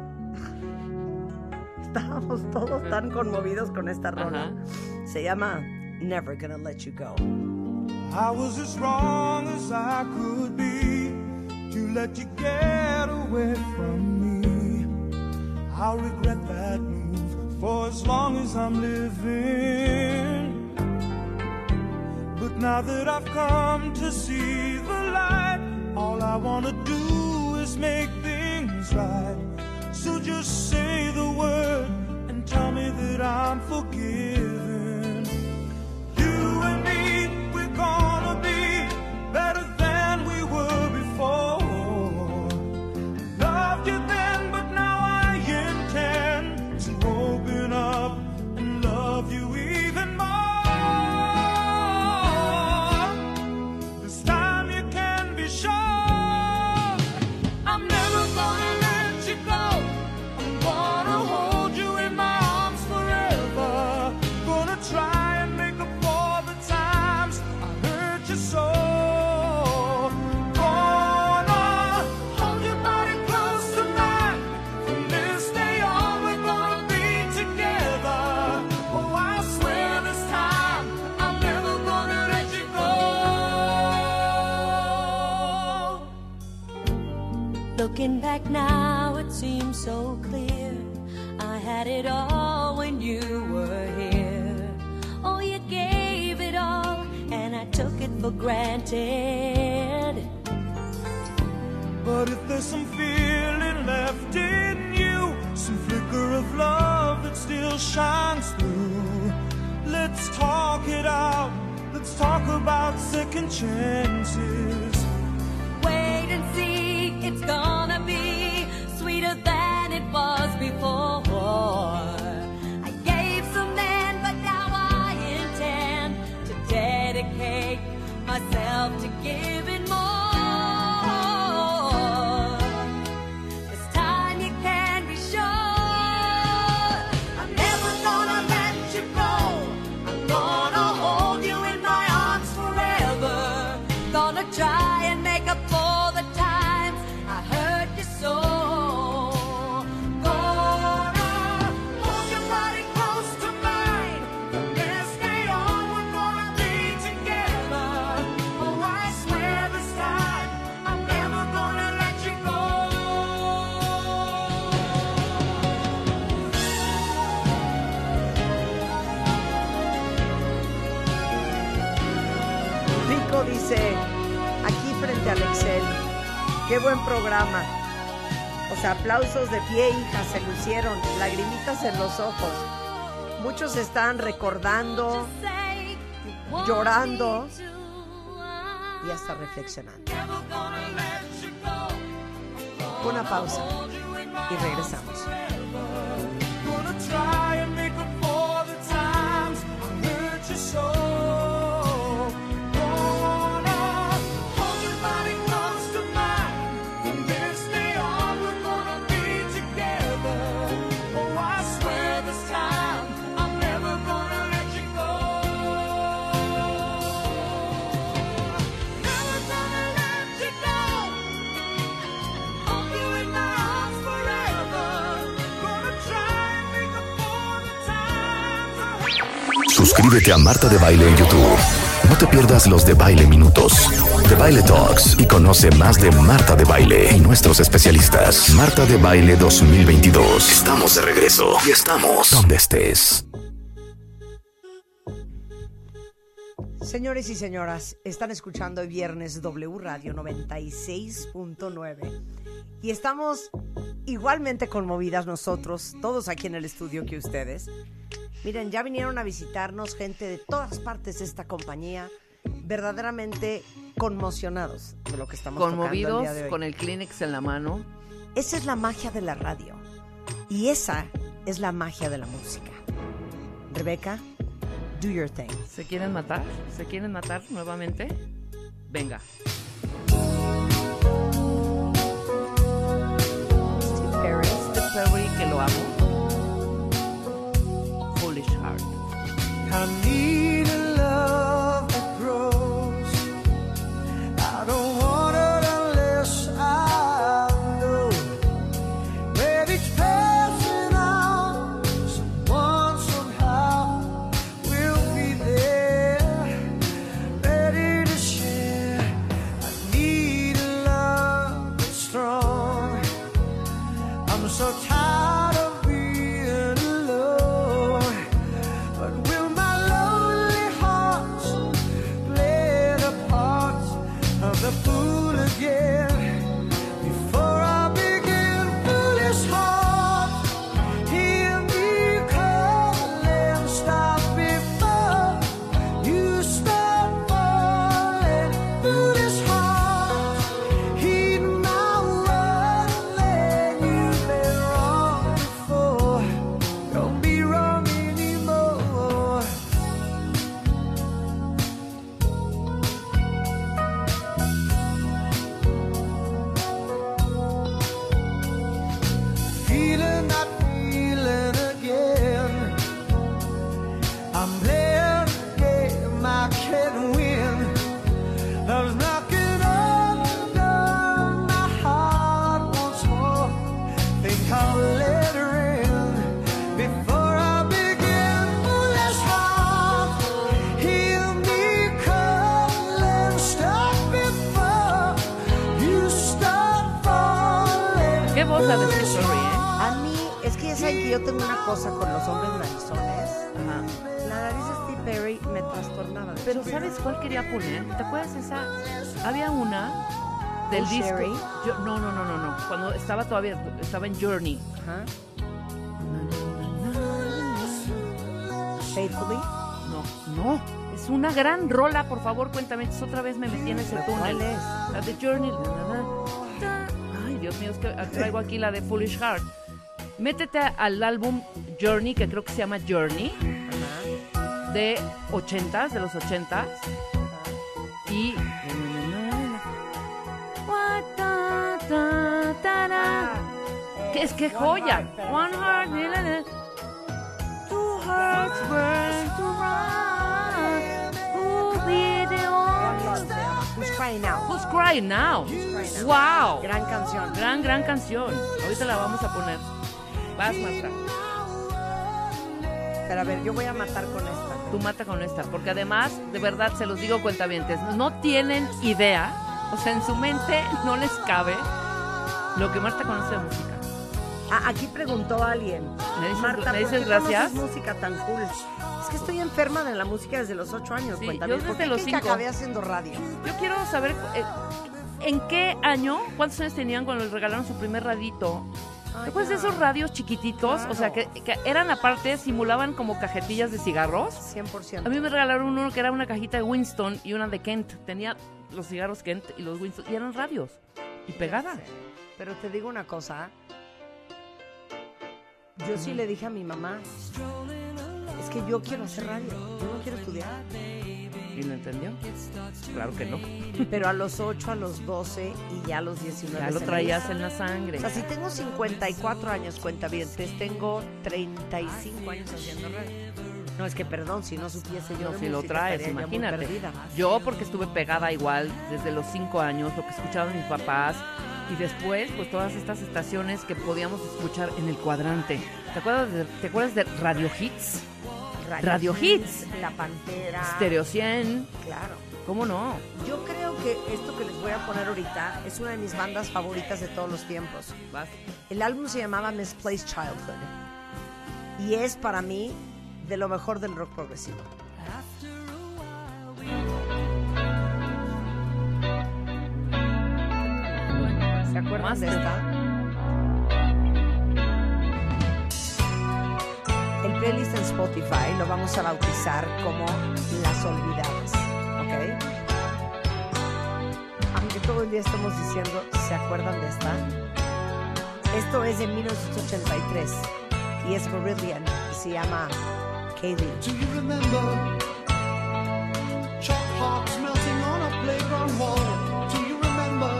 estábamos todos tan conmovidos con esta rola. Se llama Never Gonna Let You Go. I was as wrong as I could be to let you get away from me. I'll regret that move for as long as I'm living. But now that I've come to see the light, all I wanna do is make things right. So just say the word and tell me that I'm forgiven. Back now, it seems so clear. I had it all when you were here. Oh, you gave it all, and I took it for granted. But if there's some feeling left in you, some flicker of love that still shines through, let's talk it out. Let's talk about second chances. Wait and see, it's gonna was before. I gave some then, but now I intend to dedicate myself to giving buen programa. O sea, aplausos de pie, hija, se lucieron, lagrimitas en los ojos. Muchos están recordando, llorando y hasta reflexionando. Una pausa y regresamos. Suscríbete a Marta de Baile en YouTube. No te pierdas los de Baile Minutos, de Baile Talks y conoce más de Marta de Baile y nuestros especialistas. Marta de Baile 2022. Estamos de regreso y estamos donde estés. Señores y señoras, están escuchando hoy viernes W Radio 96.9 y estamos igualmente conmovidas nosotros, todos aquí en el estudio que ustedes. Miren, ya vinieron a visitarnos gente de todas partes de esta compañía, verdaderamente conmocionados de lo que estamos Conmovidos con el Kleenex en la mano. Esa es la magia de la radio y esa es la magia de la música. Rebeca, do your thing. ¿Se quieren matar? ¿Se quieren matar nuevamente? Venga. Este Perry, que lo amo. I need yo tengo una cosa con los hombres narizones. La nariz de Steve Perry me trastornaba. de Pero. ¿sabes cuál quería poner? ¿Te acuerdas esa? Había una del ¿Un disco. Sherry? Yo- no, no, no, no, no. Cuando estaba todavía, estaba en Journey. Faithfully. No, no. Es una gran rola, por favor, cuéntame. Es otra vez me metí en ese túnel. ¿Cuál es? La de Journey. Ay, Dios mío, es que traigo aquí la de Foolish Heart. Métete al álbum Journey, que creo que se llama Journey, de 80s, de los 80s. Y. Que es que joya. One heart, two hearts burn to Who's crying now? Who's crying now? Crying Now. Wow. Gran canción. Gran, gran canción. Ahorita la vamos a poner. Vas, Marta. Pero a ver, yo voy a matar con esta. Tú mata con esta, porque además, de verdad, se los digo cuentavientes, no tienen idea, o sea, en su mente no les cabe lo que Marta conoce de música. Ah, aquí preguntó alguien. ¿Me dices- Marta, me ¿por dices qué gracias? música tan cool? Es que estoy enferma de la música desde los ocho años, Sí, cuéntame. yo ¿Por desde qué los cinco. acabé haciendo radio? Yo quiero saber eh, en qué año, cuántos años tenían cuando les regalaron su primer radito. Después de esos radios chiquititos, o sea, que, que eran aparte, simulaban como cajetillas de cigarros. 100%. A mí me regalaron uno que era una cajita de Winston y una de Kent. Tenía los cigarros Kent y los Winston. Y eran radios. Y pegada. Pero te digo una cosa. Yo sí le dije a mi mamá, es que yo quiero hacer radio, yo no quiero estudiar. ¿Y lo entendió? Claro que no. Pero a los 8, a los 12 y ya a los 19. Ya lo traías en la sangre. O sea, si tengo 54 años, cuenta bien, tengo 35 años haciendo radio. No, es que perdón, si no supiese yo No, de si lo traes, imagínate. Yo porque estuve pegada igual desde los cinco años, lo que escuchaban mis papás. Y después, pues todas estas estaciones que podíamos escuchar en el cuadrante. ¿Te acuerdas de, ¿te acuerdas de Radio Hits? Radio Hits. La Pantera. Stereo 100. Claro. ¿Cómo no? Yo creo que esto que les voy a poner ahorita es una de mis bandas favoritas de todos los tiempos. El álbum se llamaba Misplaced Childhood. Y es para mí de lo mejor del rock progresivo. ¿Se acuerdan de esta? Playlist en Spotify lo vamos a bautizar como Las Olvidadas. ¿Ok? Aunque todo el día estamos diciendo, ¿se acuerdan de esta? Esto es de 1983 y es Marillion y se llama Kaylee. Do you remember chalk melting on a playground wall? Do you remember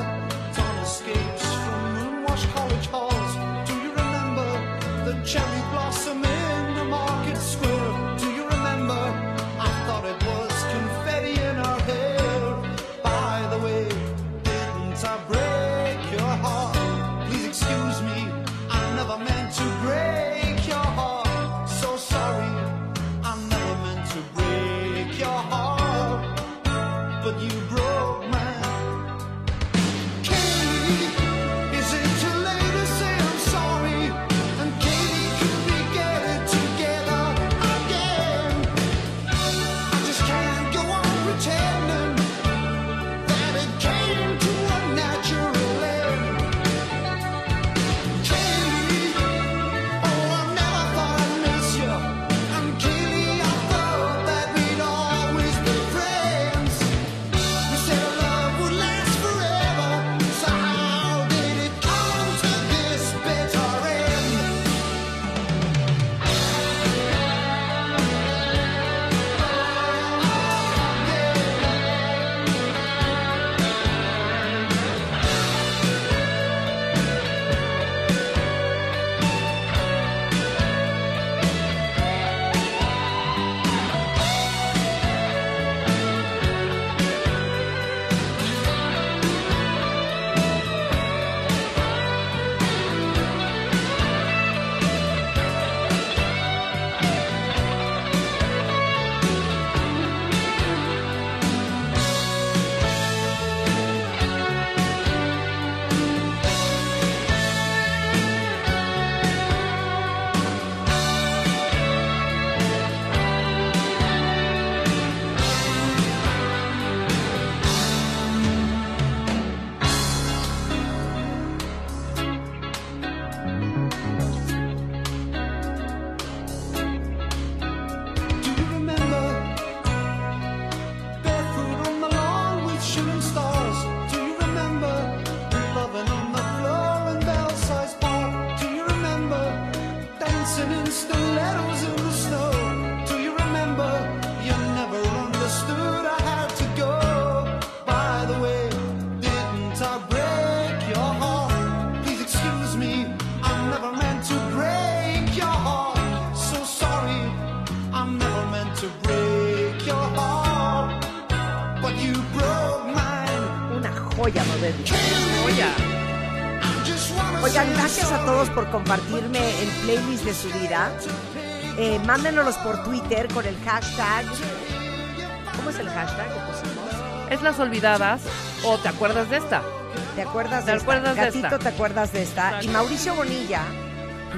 tall escapes from moonwashed college halls? Do you remember the Una joya moderna. Joya. Oigan, gracias a todos por compartirme el playlist de su vida. Eh, mándenos por Twitter con el hashtag. ¿Cómo es el hashtag que pusimos? Es las olvidadas o te acuerdas de esta. ¿Te acuerdas de ¿Te esta? Acuerdas de esta? ¿te acuerdas de esta? Y Mauricio Bonilla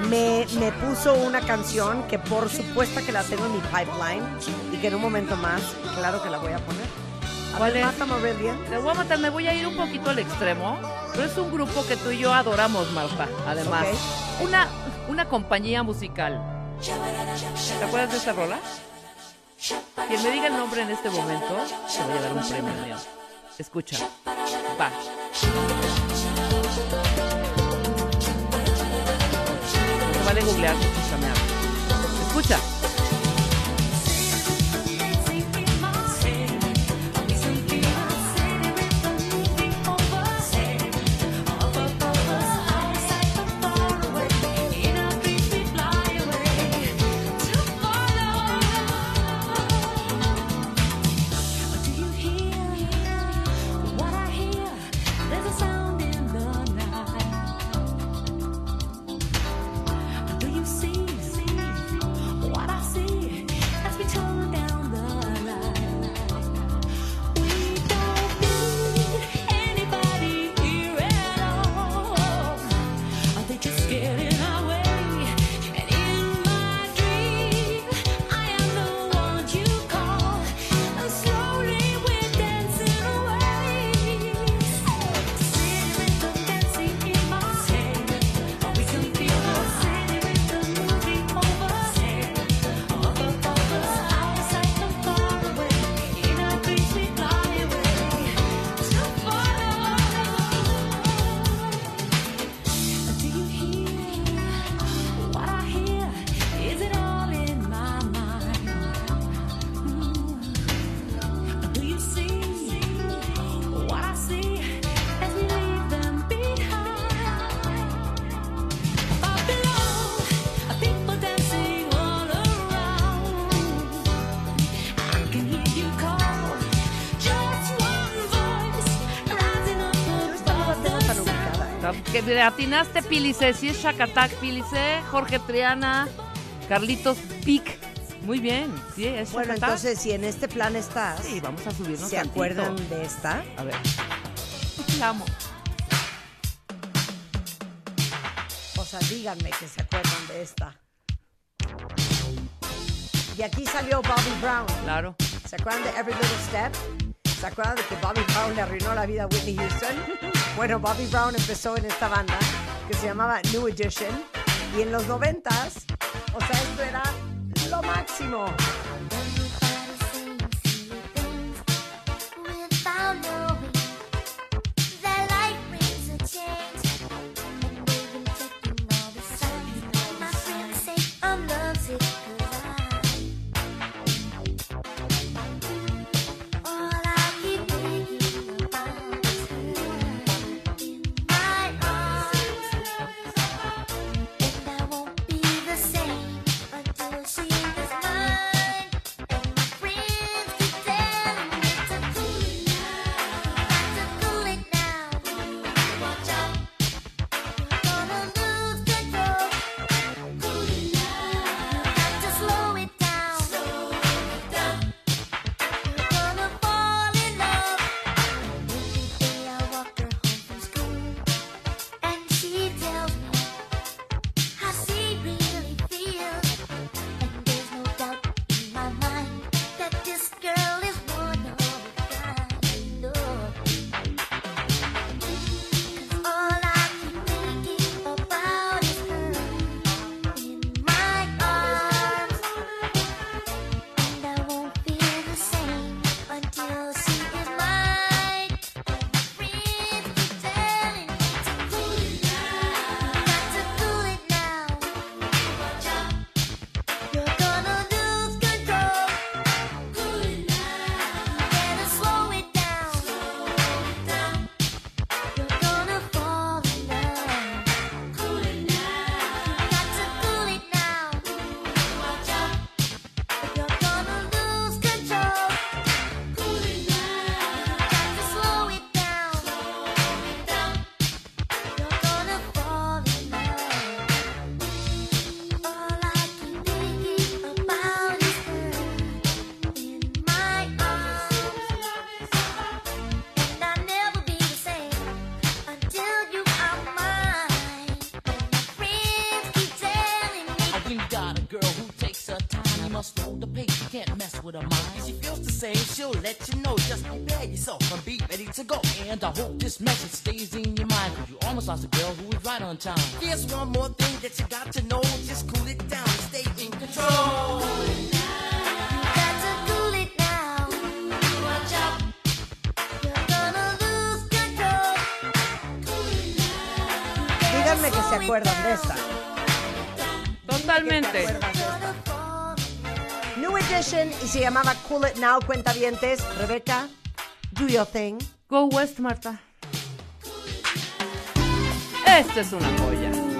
me, me puso una canción que por supuesto que la tengo en mi pipeline y que en un momento más, claro que la voy a poner. A ¿Cuál ver, es? Mata Morelia. Te voy a matar, me voy a ir un poquito al extremo, pero es un grupo que tú y yo adoramos, Marta, además. Una, una compañía musical. ¿Te acuerdas de esta rola? Quien me diga el nombre en este momento, te voy a dar un premio. Escucha. Va. Vale googlear, escúchame. Escucha. Le atinaste, Pilice. Si es Shakatak, Pilice. Jorge Triana. Carlitos Pic. Muy bien. Sí, es Bueno, Shakatak. entonces, si en este plan estás, Sí, vamos a subirnos ¿se tantito. acuerdan de esta? A ver. La amo. O sea, díganme que se acuerdan de esta. Y aquí salió Bobby Brown. Claro. ¿Se acuerdan de Every Little Step? ¿Se acuerdan de que Bobby Brown le arruinó la vida a Whitney Houston? Bueno, Bobby Brown empezó en esta banda que se llamaba New Edition y en los noventas, o sea, esto era lo máximo. Say she'll let you know. Just prepare yourself and be ready to go. And I hope this message stays in your mind. Cause you almost lost a girl who was right on time. There's one more thing that you got to know. Just cool it down and stay in control. Díganme que se acuerdan de esta. Y se llamaba Cool It Now, cuentavientes. Rebeca, do your thing. Go West, Marta. Esta es una joya.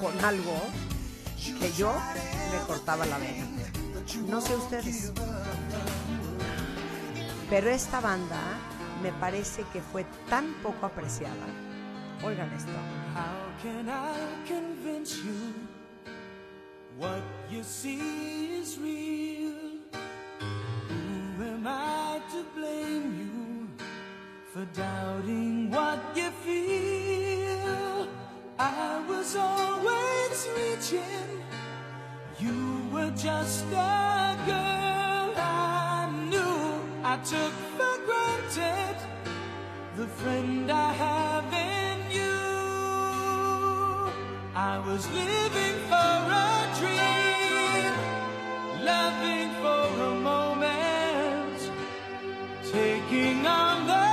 Con algo que yo me cortaba la vena. No sé ustedes. Pero esta banda me parece que fue tan poco apreciada. Oigan esto. How can I convince you what you see is real? Who am I to blame you for doubting what you feel? I was always reaching. You were just a girl I knew. I took for granted the friend I have in you. I was living for a dream, loving for a moment, taking on the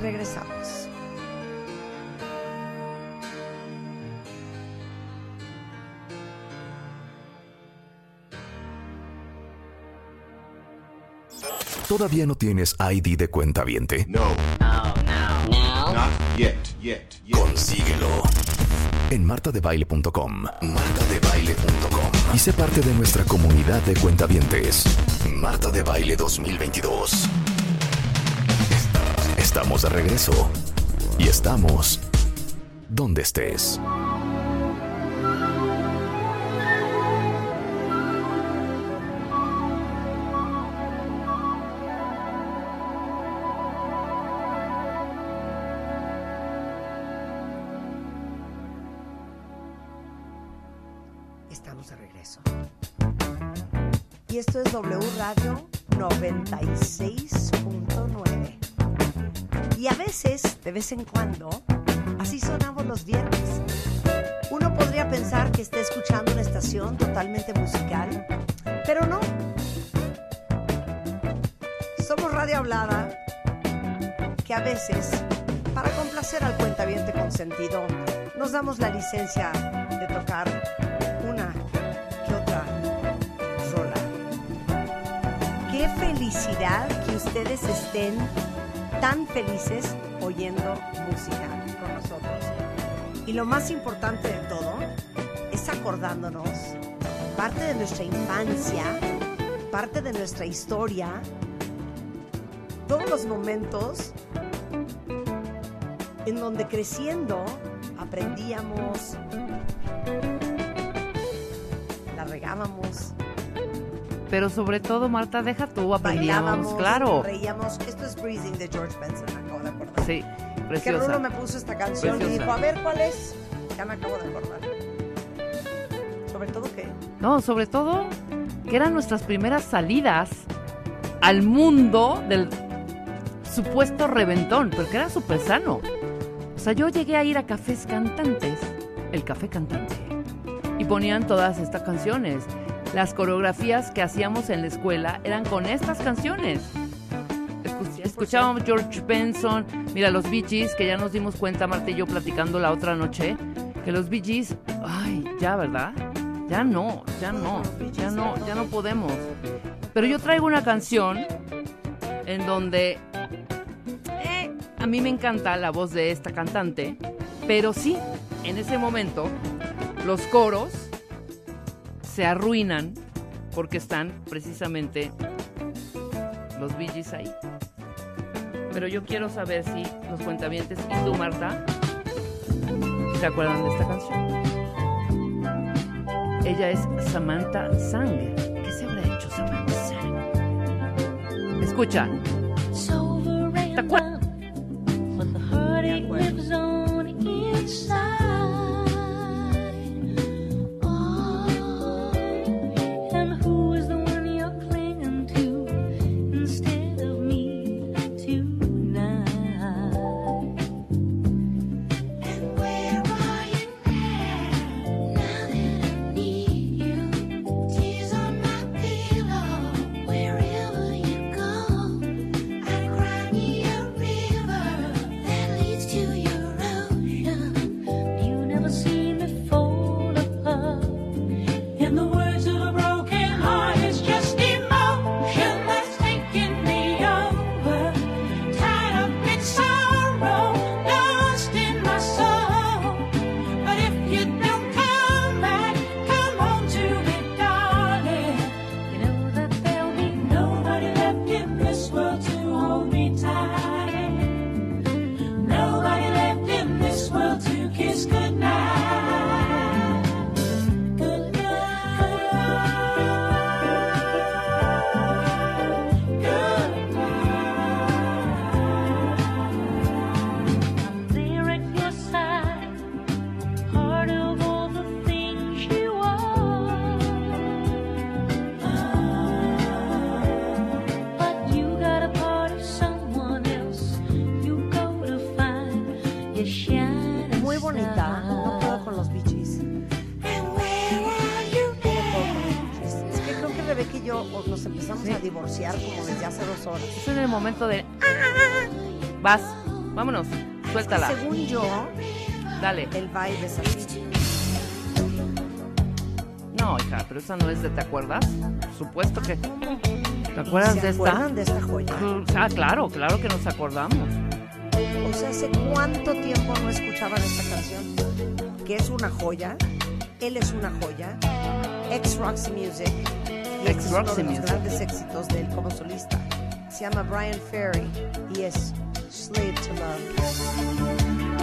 regresamos. ¿Todavía no tienes ID de cuenta viente? No. Not yet, yet, yet. Consíguelo. En martadebaile.com. Martadebaile.com. Y sé parte de nuestra comunidad de cuentavientes. Marta de Baile 2022. Estamos de regreso. Y estamos donde estés. Estamos de regreso. Y esto es W Radio 96.9. de vez en cuando, así sonamos los viernes. Uno podría pensar que está escuchando una estación totalmente musical, pero no. Somos radio hablada que a veces, para complacer al cuentaviente consentido, nos damos la licencia de tocar una que otra rola. Qué felicidad que ustedes estén tan felices música con nosotros. Y lo más importante de todo es acordándonos parte de nuestra infancia, parte de nuestra historia, todos los momentos en donde creciendo aprendíamos, la regábamos, Pero sobre todo, Marta, deja tú, aprendíamos, claro. reíamos. Esto es Breezing de George Benson, Que. Rulo me puso esta canción y dijo, a ver cuál es. Ya me acabo de acordar. Sobre todo que No, sobre todo que eran nuestras primeras salidas al mundo del supuesto reventón, porque era súper sano. O sea, yo llegué a ir a cafés cantantes, el café cantante, y ponían todas estas canciones. Las coreografías que hacíamos en la escuela eran con estas canciones. Escu- Escuchábamos George Benson, mira los Bee Gees, que ya nos dimos cuenta, Marta y yo platicando la otra noche, que los Bee Gees, ay, ya, ¿verdad? Ya no, ya no, ya no, ya no podemos. Pero yo traigo una canción en donde eh, a mí me encanta la voz de esta cantante, pero sí, en ese momento los coros se arruinan porque están precisamente los Bee Gees ahí. Pero yo quiero saber si los cuentavientes y tú, Marta, se acuerdan de esta canción. Ella es Samantha Sang. ¿Qué se habrá hecho Samantha Sang? Escucha. ¿Te acuerdas? Bonita. No puedo con los Bee Gees. No puedo con los Bee Gees. Es que creo que Rebeca y yo nos empezamos a divorciar como desde hace dos horas. Eso es en el momento de... Vas, vámonos, suéltala. Según yo, Dale. el vibe es así. No, hija, pero esa no es de ¿te acuerdas? Por supuesto que... ¿Te acuerdas ¿Se de esta? de esta joya? Ah, claro, claro que nos acordamos. ¿Hace cuánto tiempo no escuchaban esta canción? Que es una joya. Él es una joya. Ex Roxy Music. Y este es uno de los Music. grandes éxitos de él como solista. Se llama Brian Ferry y es Slave to Love.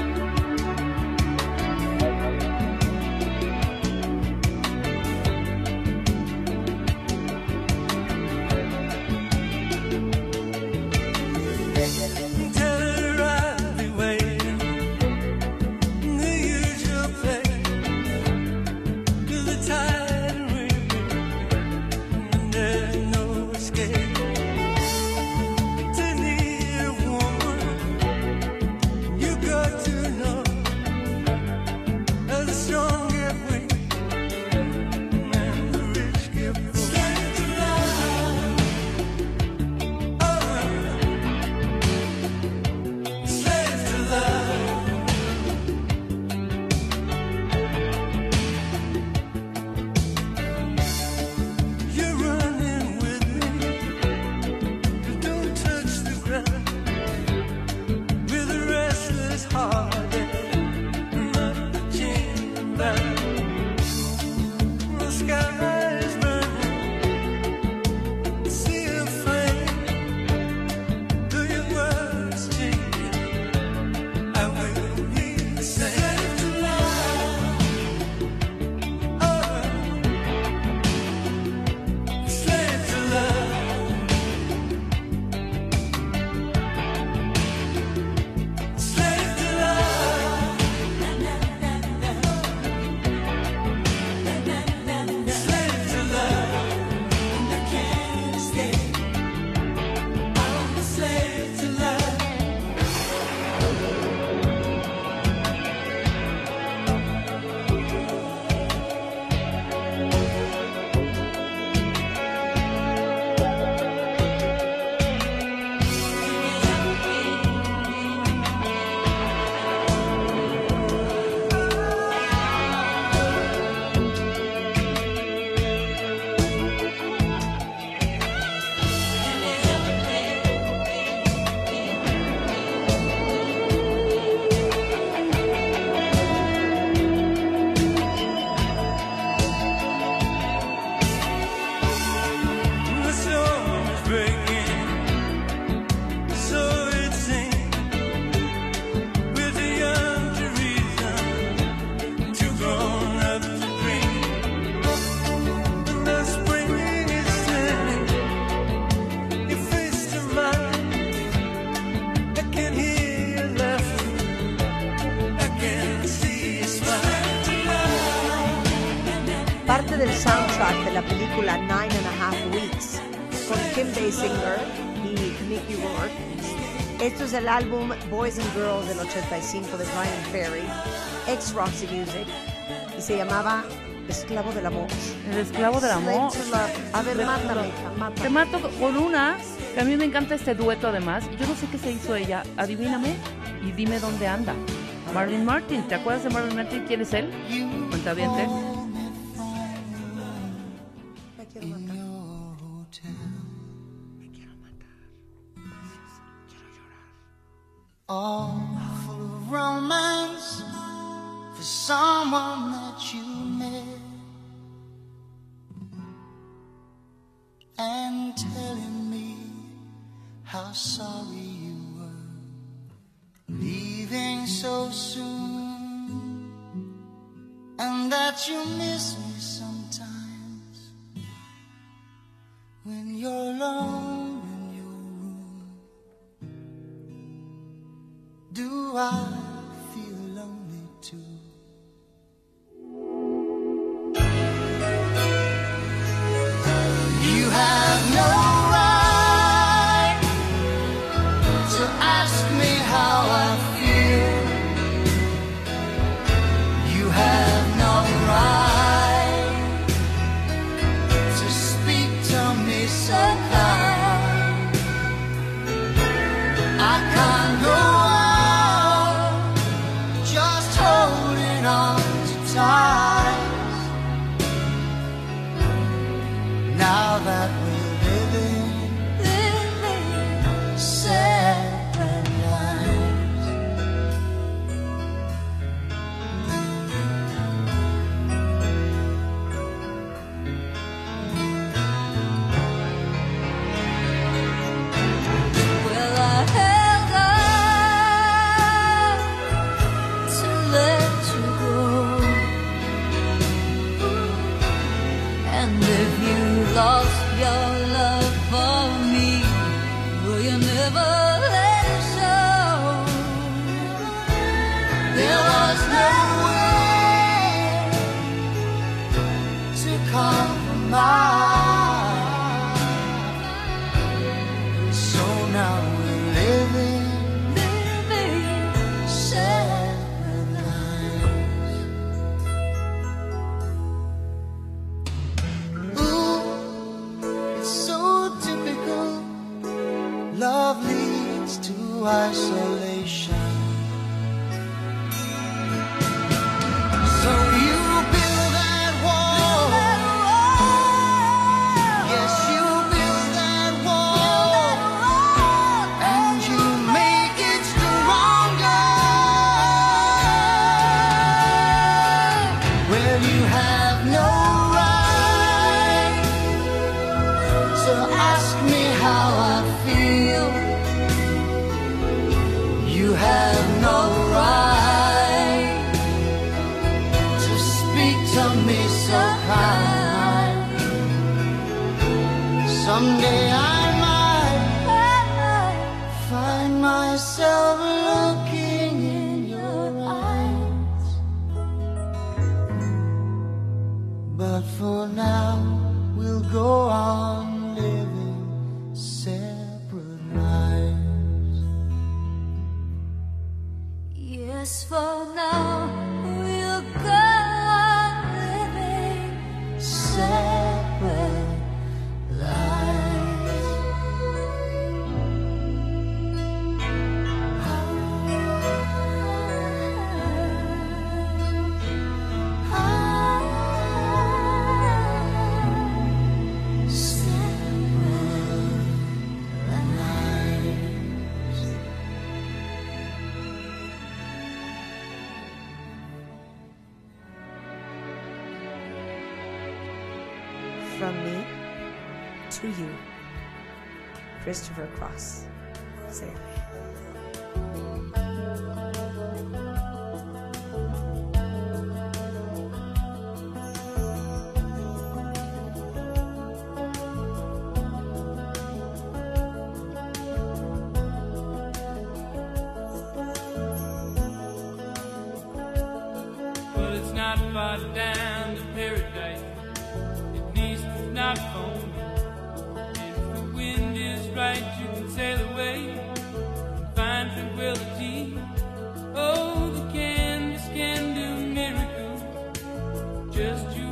El álbum Boys and Girls del 85 de Brian Ferry, ex Roxy Music, y se llamaba Esclavo del Amor. El esclavo del amor. A ver, mátame, hija, mátame. Te mato con una, que a mí me encanta este dueto además. Yo no sé qué se hizo ella. Adivíname y dime dónde anda. Marlon Martin, ¿te acuerdas de Marlon Martin? ¿Quién es él? Cuenta bien, all full of romance for someone that you met. And telling me how sorry you were leaving so soon. And that you miss me Christopher Cross.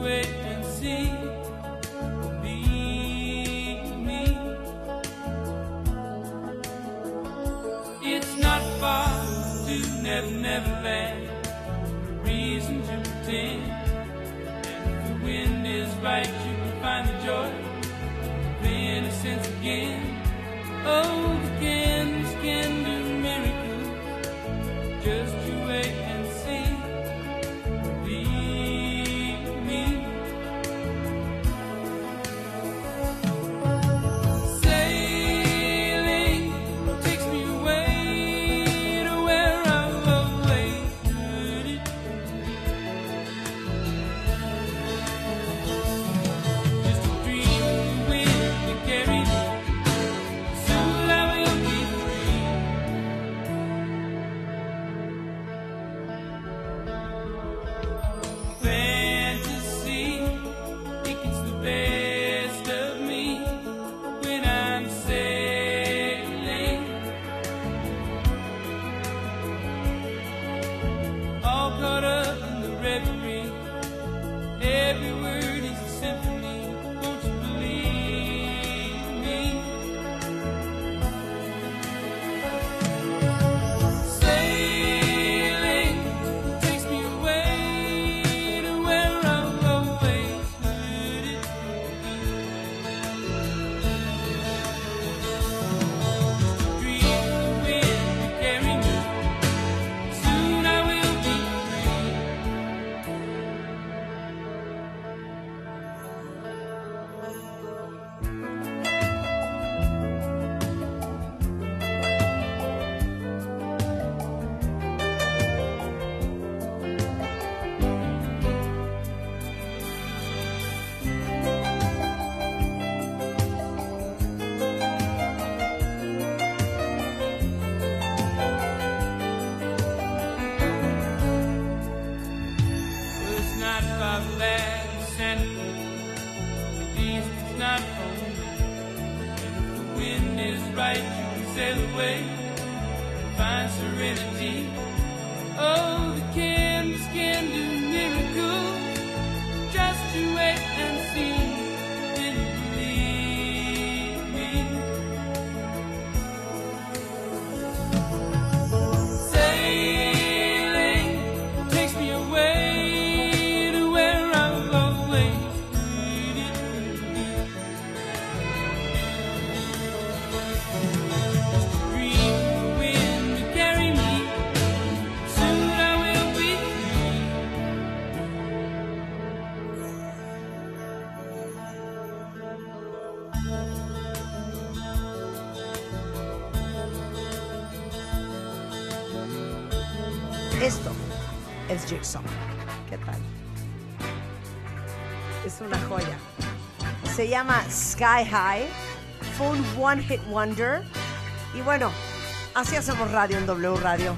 wait and see. Believe me, it's not far to never, never. No reason to pretend. If the wind is right, you can find the joy, the innocence again. Oh. se llama Sky High. Fue un One Hit Wonder. Y bueno, así hacemos radio en W Radio.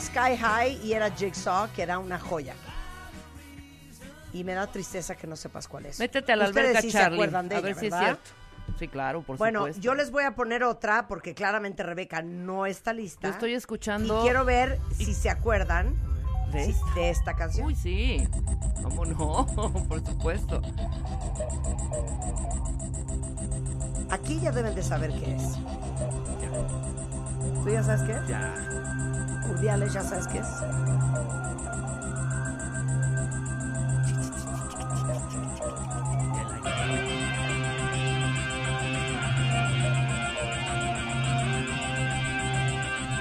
Sky High y era Jigsaw, que era una joya. Y me da tristeza que no sepas cuál es. Métete a la Ustedes alberca, sí Charlie. se acuerdan de a si es cierto. Sí, claro, por bueno, yo les voy a poner otra porque claramente Rebeca no está lista. Yo estoy escuchando. Y quiero ver si se acuerdan ¿De, esta? de esta canción. Uy, sí. ¿Cómo no? por supuesto. Aquí ya deben de saber qué es. ¿Tú ya sabes qué? Ya ya sabes qué es.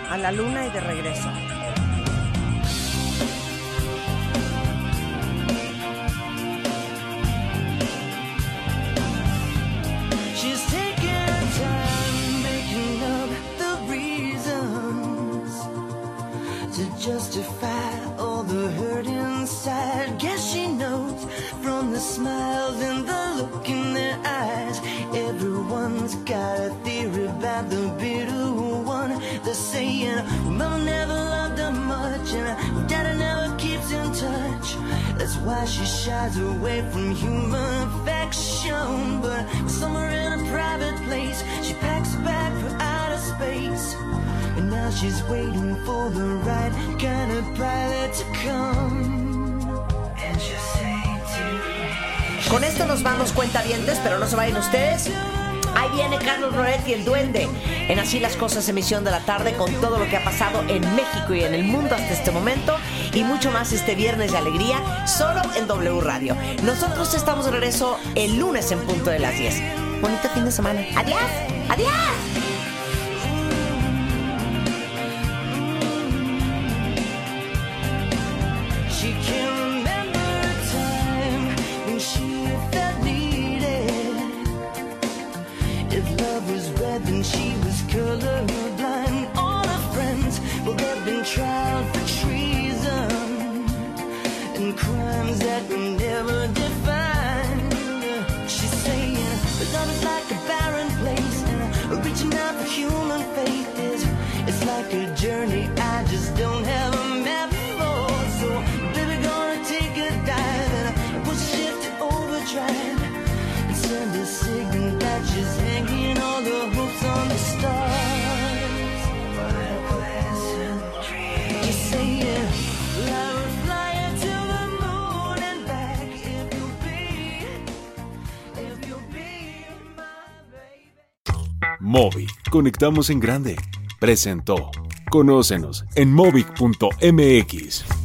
A la luna y de regreso. why she shies away from human affection. But somewhere in a private place, she packs a bag for outer space. And now she's waiting for the right kind of pilot to come. And just say to Con esto nos vamos cuentavientes, pero no se vayan ustedes. Ahí viene Carlos Loret y el Duende en Así las Cosas, emisión de la tarde, con todo lo que ha pasado en México y en el mundo hasta este momento y mucho más este viernes de alegría, solo en W Radio. Nosotros estamos de regreso el lunes en punto de las 10. Bonito fin de semana. Adiós, adiós. Never defined. She's saying, love is like a barren place, reaching out for human faith is it's like a journey I just don't have Movic, conectamos en grande. Presentó. Conócenos en movic.mx.